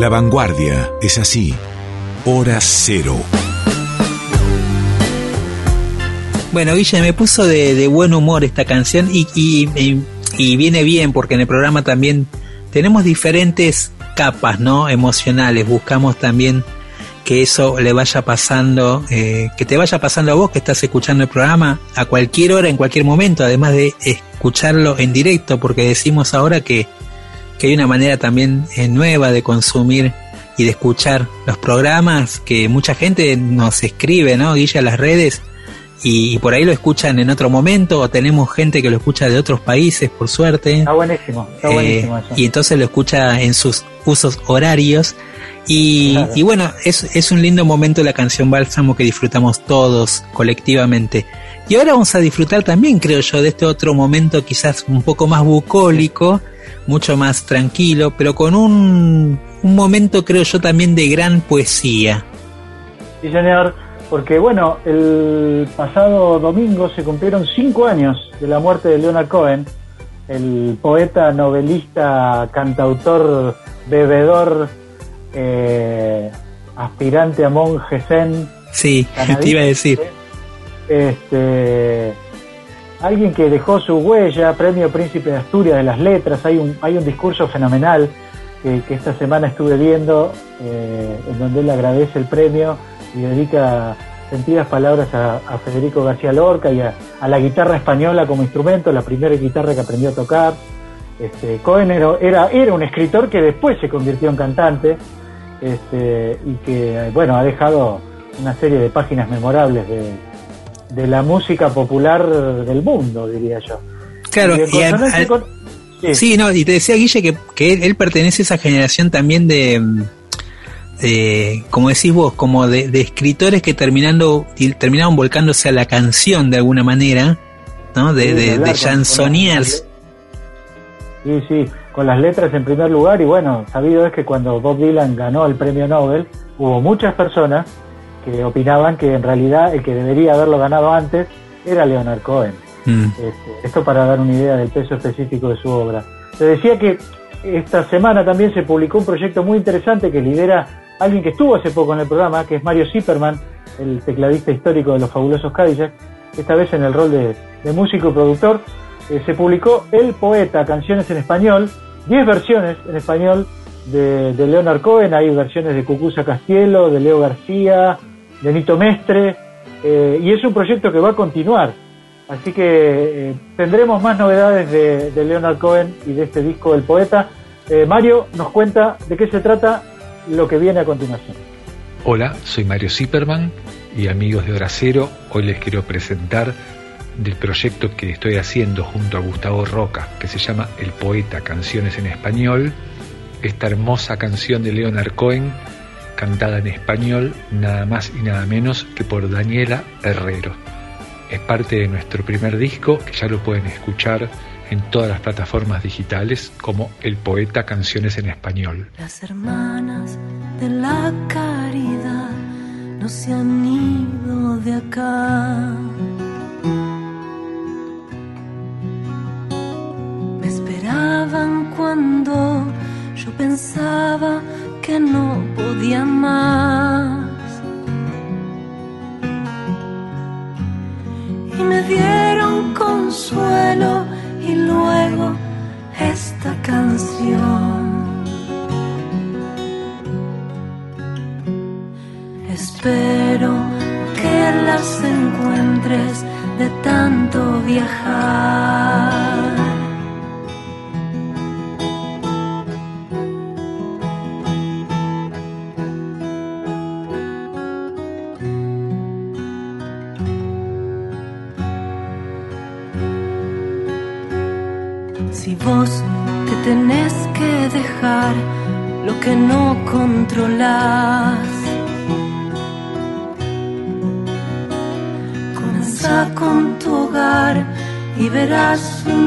La vanguardia es así. Hora cero. Bueno, Guille, me puso de, buen humor esta canción y- y viene bien porque en el programa también tenemos diferentes capas, ¿no? Emocionales. Buscamos también que eso le vaya pasando, eh, que te vaya pasando a vos que estás escuchando el programa a cualquier hora, en cualquier momento, además de escucharlo en directo, porque decimos ahora que, que hay una manera también eh, nueva de consumir y de escuchar los programas, que mucha gente nos escribe, ¿no? Guille, a las redes y, y por ahí lo escuchan en otro momento o tenemos gente que lo escucha de otros países por suerte Está buenísimo, está Eh, buenísimo eso. y entonces lo escucha en sus usos horarios y, Claro. y bueno es, es un lindo momento la canción Bálsamo que disfrutamos todos colectivamente y ahora vamos a disfrutar también creo yo de este otro momento quizás un poco más bucólico mucho más tranquilo pero con un, un momento creo yo también de gran poesía Sí, señor, porque bueno, el pasado domingo se cumplieron cinco años de la muerte de Leonard Cohen, el poeta, novelista, cantautor, bebedor, eh, aspirante a monje zen. sí te iba a decir Este, alguien que dejó su huella, premio Príncipe de Asturias de las Letras, hay un, hay un discurso fenomenal que, que esta semana estuve viendo, eh, en donde él agradece el premio y dedica sentidas palabras a, Federico García Lorca y a, a la guitarra española como instrumento, la primera guitarra que aprendió a tocar. Este, Cohen era, era, un escritor que después se convirtió en cantante este, y que bueno ha dejado una serie de páginas memorables de, de la música popular del mundo, diría yo. claro Y en y al- consonancia al- con- sí. Sí, no, y te decía Guille que, que él, él pertenece a esa generación también de, de, como decís vos, como de, de escritores que terminando terminaron volcándose a la canción de alguna manera ¿no? De, de, de chansonniers. Sí, sí, con las letras en primer lugar y bueno, sabido es que cuando Bob Dylan ganó el premio Nobel, hubo muchas personas que opinaban que en realidad el que debería haberlo ganado antes era Leonard Cohen. Mm. Este, esto para dar una idea del peso específico de su obra. Te decía que esta semana también se publicó un proyecto muy interesante que lidera alguien que estuvo hace poco en el programa, que es Mario Zipperman, el tecladista histórico de los fabulosos Cadillac, esta vez en el rol de, de músico y productor. Eh, se publicó El Poeta, canciones en español, 10 versiones en español de, de Leonard Cohen, hay versiones de Cucuza Castielo, de Leo García, de Nito Mestre, eh, y es un proyecto que va a continuar. Así que eh, tendremos más novedades de, Leonard Cohen y de este disco El Poeta. Eh, Mario nos cuenta de qué se trata lo que viene a continuación. Hola, soy Mario Zipperman y amigos de Hora Cero, hoy les quiero presentar del proyecto que estoy haciendo junto a Gustavo Roca, que se llama El Poeta, Canciones en Español, esta hermosa canción de Leonard Cohen, cantada en español, nada más y nada menos que por Daniela Herrero. Es parte de nuestro primer disco, que ya lo pueden escuchar en todas las plataformas digitales como El Poeta, Canciones en Español. Las hermanas de la caridad no se han ido de acá. Me esperaban cuando yo pensaba que no podía más. Y me dieron consuelo y luego esta canción. Espero que las encuentres de tanto viajar. Y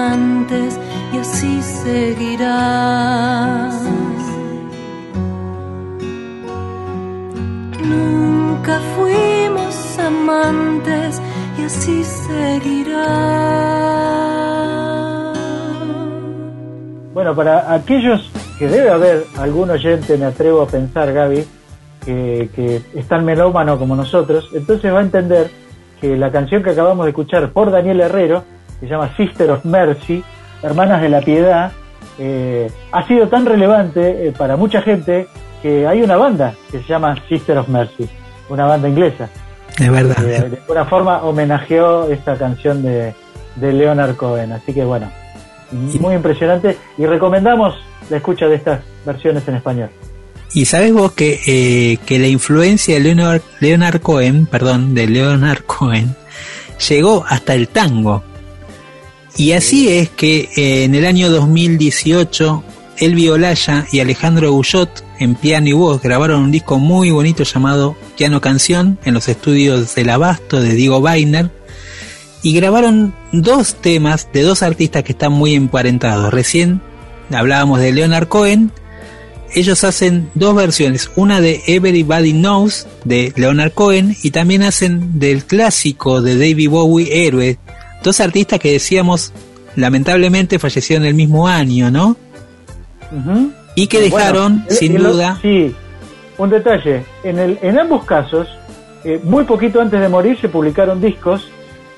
amantes y así seguirás. Nunca fuimos amantes y así seguirá. Bueno, para aquellos que debe haber algún oyente, me atrevo a pensar, Gaby, que, que es tan melómano como nosotros, entonces va a entender que la canción que acabamos de escuchar por Daniel Herrero, se llama Sister of Mercy, Hermanas de la Piedad, eh, ha sido tan relevante eh, para mucha gente que hay una banda que se llama Sister of Mercy, una banda inglesa. Es verdad. que de alguna forma homenajeó esta canción de, de Leonard Cohen. Así que bueno, muy impresionante y recomendamos la escucha de estas versiones en español. Y sabes vos que, eh, que la influencia de Leonard, Leonard Cohen, perdón, de Leonard Cohen, llegó hasta el tango. Y así es que eh, en el año 2018, Elvi Olaya y Alejandro Guyot, en piano y voz, grabaron un disco muy bonito llamado Piano Canción en los estudios del Abasto de Diego Weiner. Y grabaron dos temas de dos artistas que están muy emparentados. Recién hablábamos de Leonard Cohen ellos hacen dos versiones, una de Everybody Knows de Leonard Cohen y también hacen del clásico de David Bowie Héroe. Dos artistas que decíamos lamentablemente fallecieron el mismo año, ¿no? Y que dejaron, Bueno, sin duda, Sí, un detalle. En, el, en ambos casos, eh, muy poquito antes de morir se publicaron discos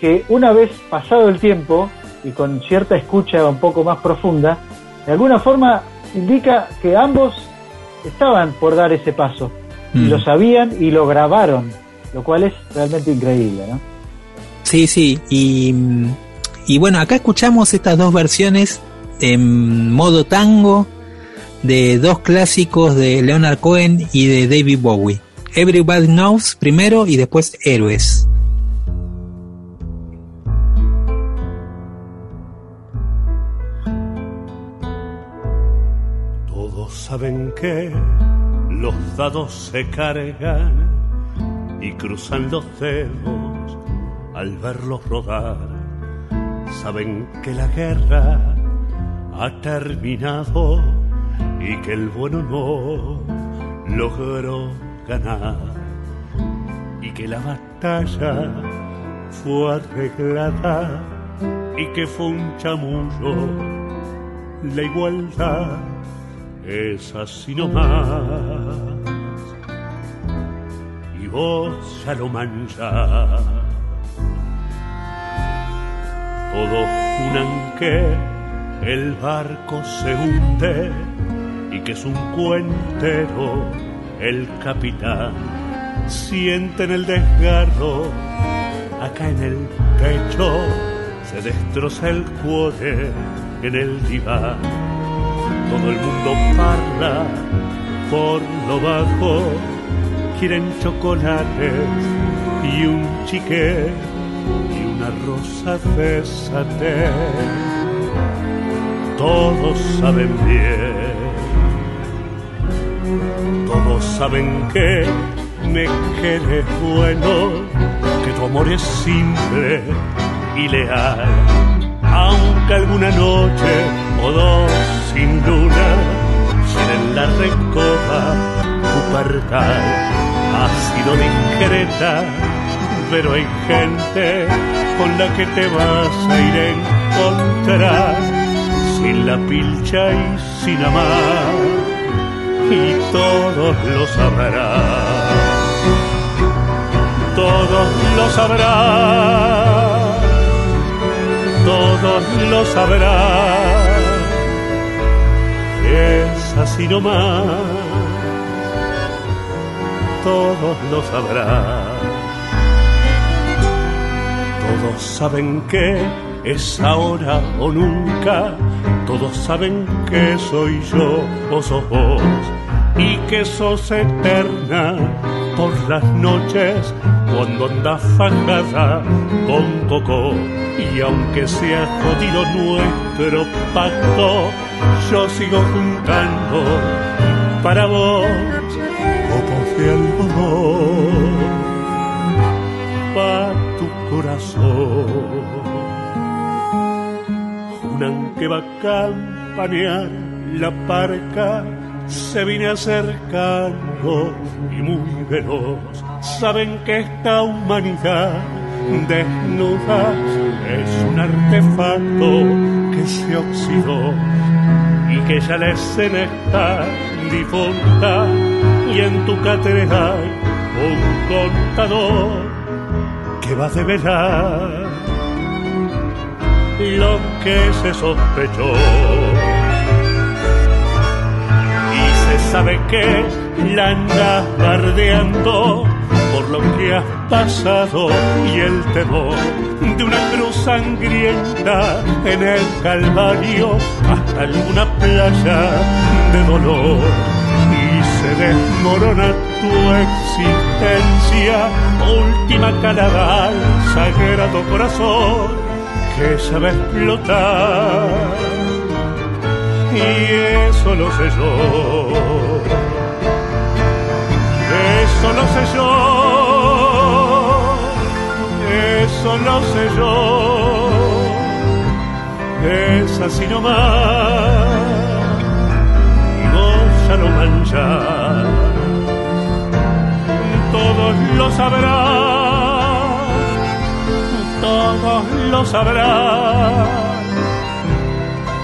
que una vez pasado el tiempo y con cierta escucha un poco más profunda, de alguna forma indica que ambos estaban por dar ese paso. Y Mm. lo sabían y lo grabaron, lo cual es realmente increíble, ¿no? Sí, sí, y, y bueno, acá escuchamos estas dos versiones en modo tango de dos clásicos de Leonard Cohen y de David Bowie. Everybody Knows primero y después Héroes. Todos saben que los dados se cargan y cruzan los dedos al verlos rodar. Saben que la guerra ha terminado y que el bueno no logró ganar y que la batalla fue arreglada y que fue un chamullo la igualdad es así nomás. Y vos ya lo manchás. Todos juran que el barco se hunde y que es un cuentero el capitán. Sienten el desgarro acá en el techo, se destroza el cuore en el diván todo el mundo parla por lo bajo, quieren chocolates y un chique y una rosa de. Todos saben bien, todos saben que me quieres bueno, que tu amor es simple y leal, aunque alguna noche o dos sin luna llenen la recoba tu parcal. Ha sido discreta, pero hay gente con la que te vas a ir a encontrar sin la pilcha y sin amar, y todos lo sabrán, todos lo sabrán, todos lo sabrán, es así nomás, todos lo sabrán. Todos saben que es ahora o nunca. Todos saben que soy yo o sos vos. Y que sos eterna por las noches cuando andas fajada con coco. Y aunque sea jodido nuestro pacto, yo sigo juntando para vos de algodón pa' tu corazón. Juran que va a campanear la parca, se viene acercando y muy veloz. Saben que esta humanidad desnuda es un artefacto que se oxidó y que ya la escena está difunta. y en tu cátedra hay un contador que va a develar lo que se sospechó. Y se sabe que la andas bardeando por lo que has pasado y el temor de una cruz sangrienta en el Calvario hasta alguna playa de dolor desmorona tu existencia, última calada al sagrado corazón que sabe explotar. Y eso lo sé yo. Eso lo sé yo, eso lo sé yo, es así nomás, todos lo sabrán, todos lo sabrán,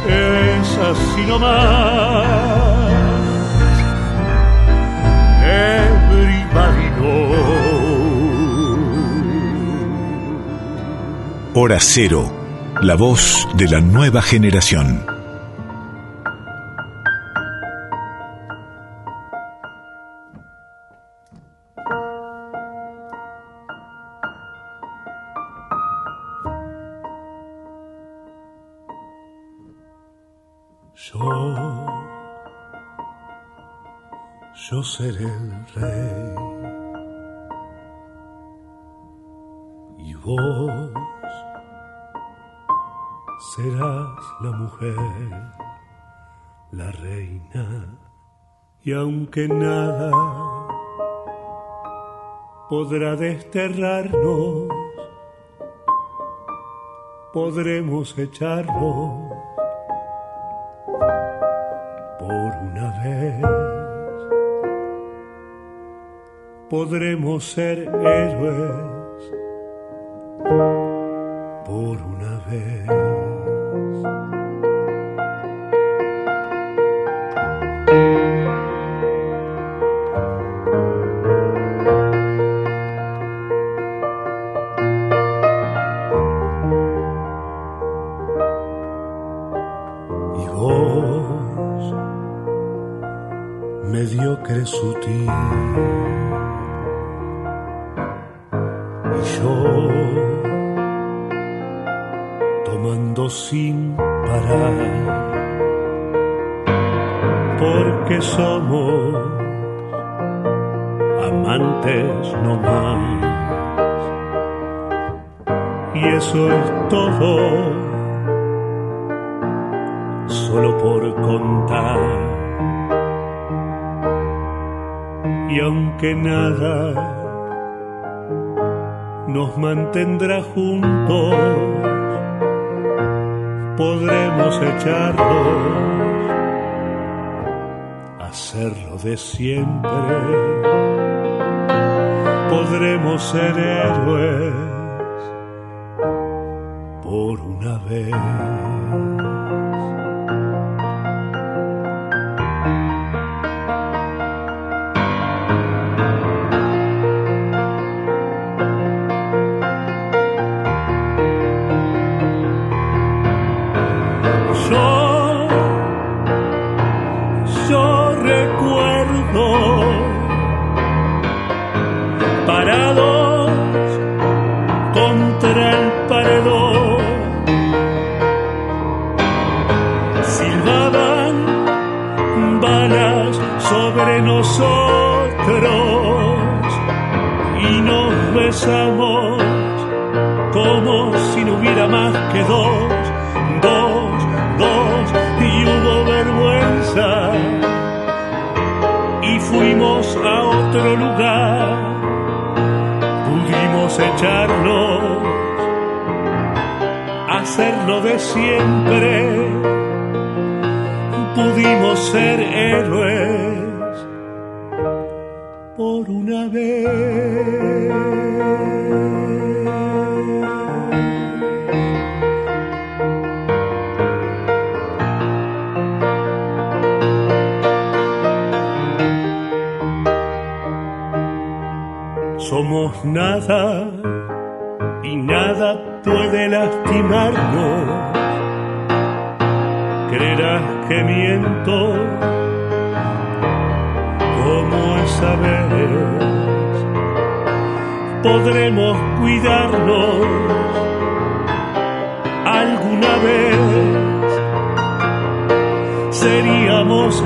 es así nomás. Hora Cero, la voz de la nueva generación. Serás la mujer, la reina, y aunque nada podrá desterrarnos, podremos echarnos por una vez. Podremos ser héroes por una vez. Sutil. Y yo, tomando sin parar, porque somos amantes no más. Y eso es todo, solo por contar y aunque nada nos mantendrá juntos, podremos echarnos, hacerlo de siempre, podremos ser héroes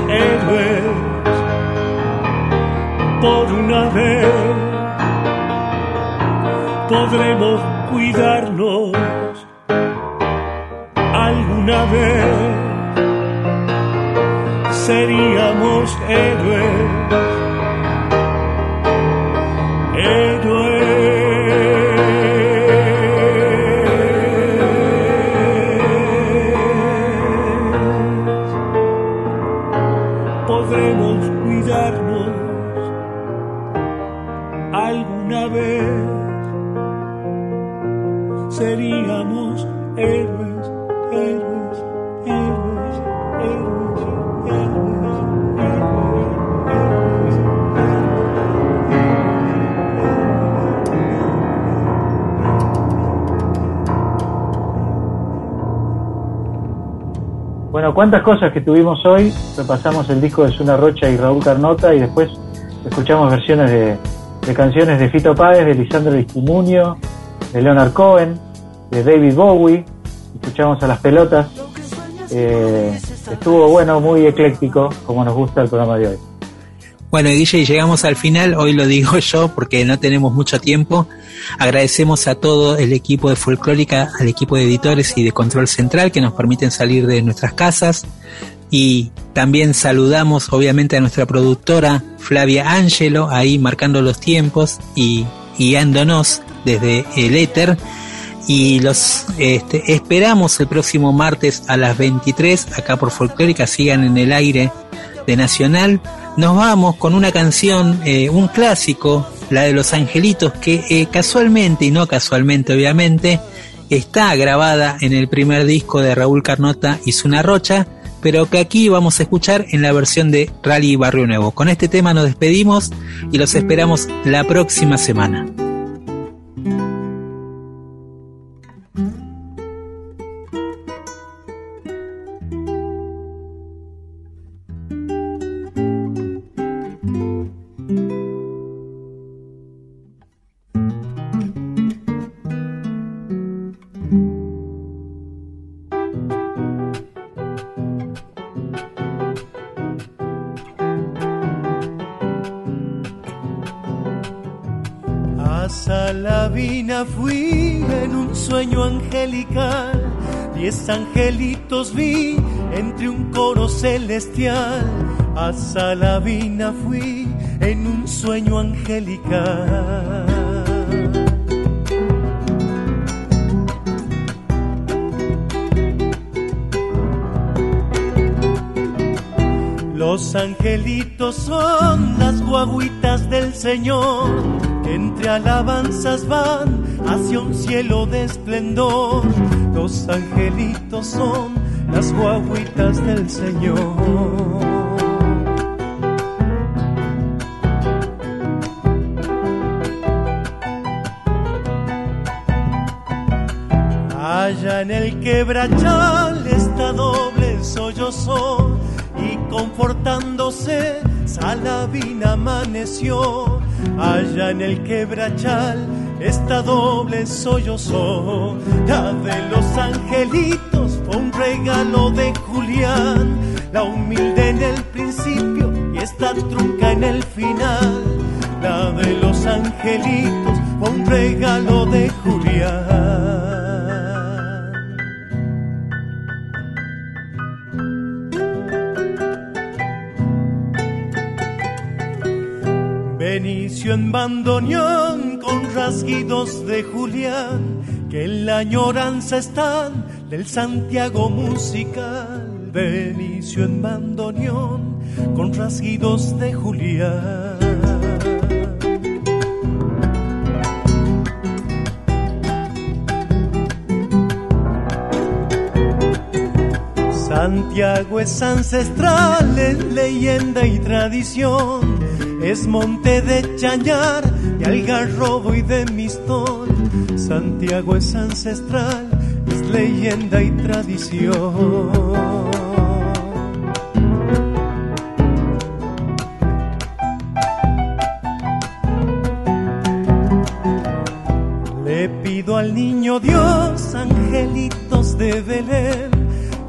Héroes por una vez podremos cuidarnos alguna vez. Seríamos héroes cuántas cosas que tuvimos hoy. Repasamos el disco de Zuna Rocha y Raúl Carnota y después escuchamos versiones de, canciones de Fito Páez, de Lisandro Istimunio, de Leonard Cohen, de David Bowie. Escuchamos a las pelotas. Eh, estuvo bueno, muy ecléctico, como nos gusta el programa de hoy. Bueno, Guille, llegamos al final, hoy lo digo yo porque no tenemos mucho tiempo. Agradecemos a todo el equipo de Folclórica, al equipo de editores y de Control Central que nos permiten salir de nuestras casas. Y también saludamos obviamente a nuestra productora Flavia Angelo, ahí marcando los tiempos y guiándonos desde el éter. Y los este, esperamos el próximo martes a las 23 acá por Folclórica. Sigan en el aire de Nacional nos vamos con una canción, eh, un clásico, la de Los Angelitos, que eh, casualmente, y no casualmente obviamente, está grabada en el primer disco de Raúl Carnota y Zuna Rocha, pero que aquí vamos a escuchar en la versión de Rally Barrio Nuevo. Con este tema nos despedimos y los esperamos la próxima semana. Entre un coro celestial. A Salavina fui en un sueño angelical. Los angelitos son las guaguitas del Señor que entre alabanzas van hacia un cielo de esplendor. Los angelitos son las guaguitas del Señor. Allá en el quebrachal está doble sollozó y confortándose Salavina amaneció. Allá en el quebrachal esta doble sollozó. La de los angelitos un regalo de Julián, la humilde en el principio y esta trunca en el final. La de los angelitos un regalo de Julián. Benicio en bandoneón rasguidos de Julián que en la añoranza están del Santiago musical. Benicio en bandoneón con rasguidos de Julián. Santiago es ancestral en leyenda y tradición es monte de Chañar y algarrobo y de Mistol. Santiago es ancestral, es leyenda y tradición. Le pido al niño Dios, angelitos de Belén,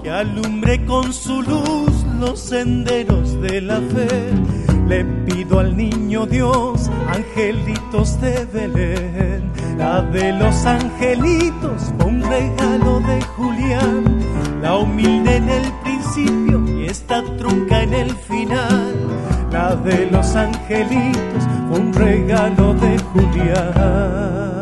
que alumbre con su luz los senderos de la fe. Le pido al niño Dios, angelitos de Belén, la de los angelitos, regalo de Julián, la humilde en el principio y esta trunca en el final. La de los angelitos, un regalo de Julián.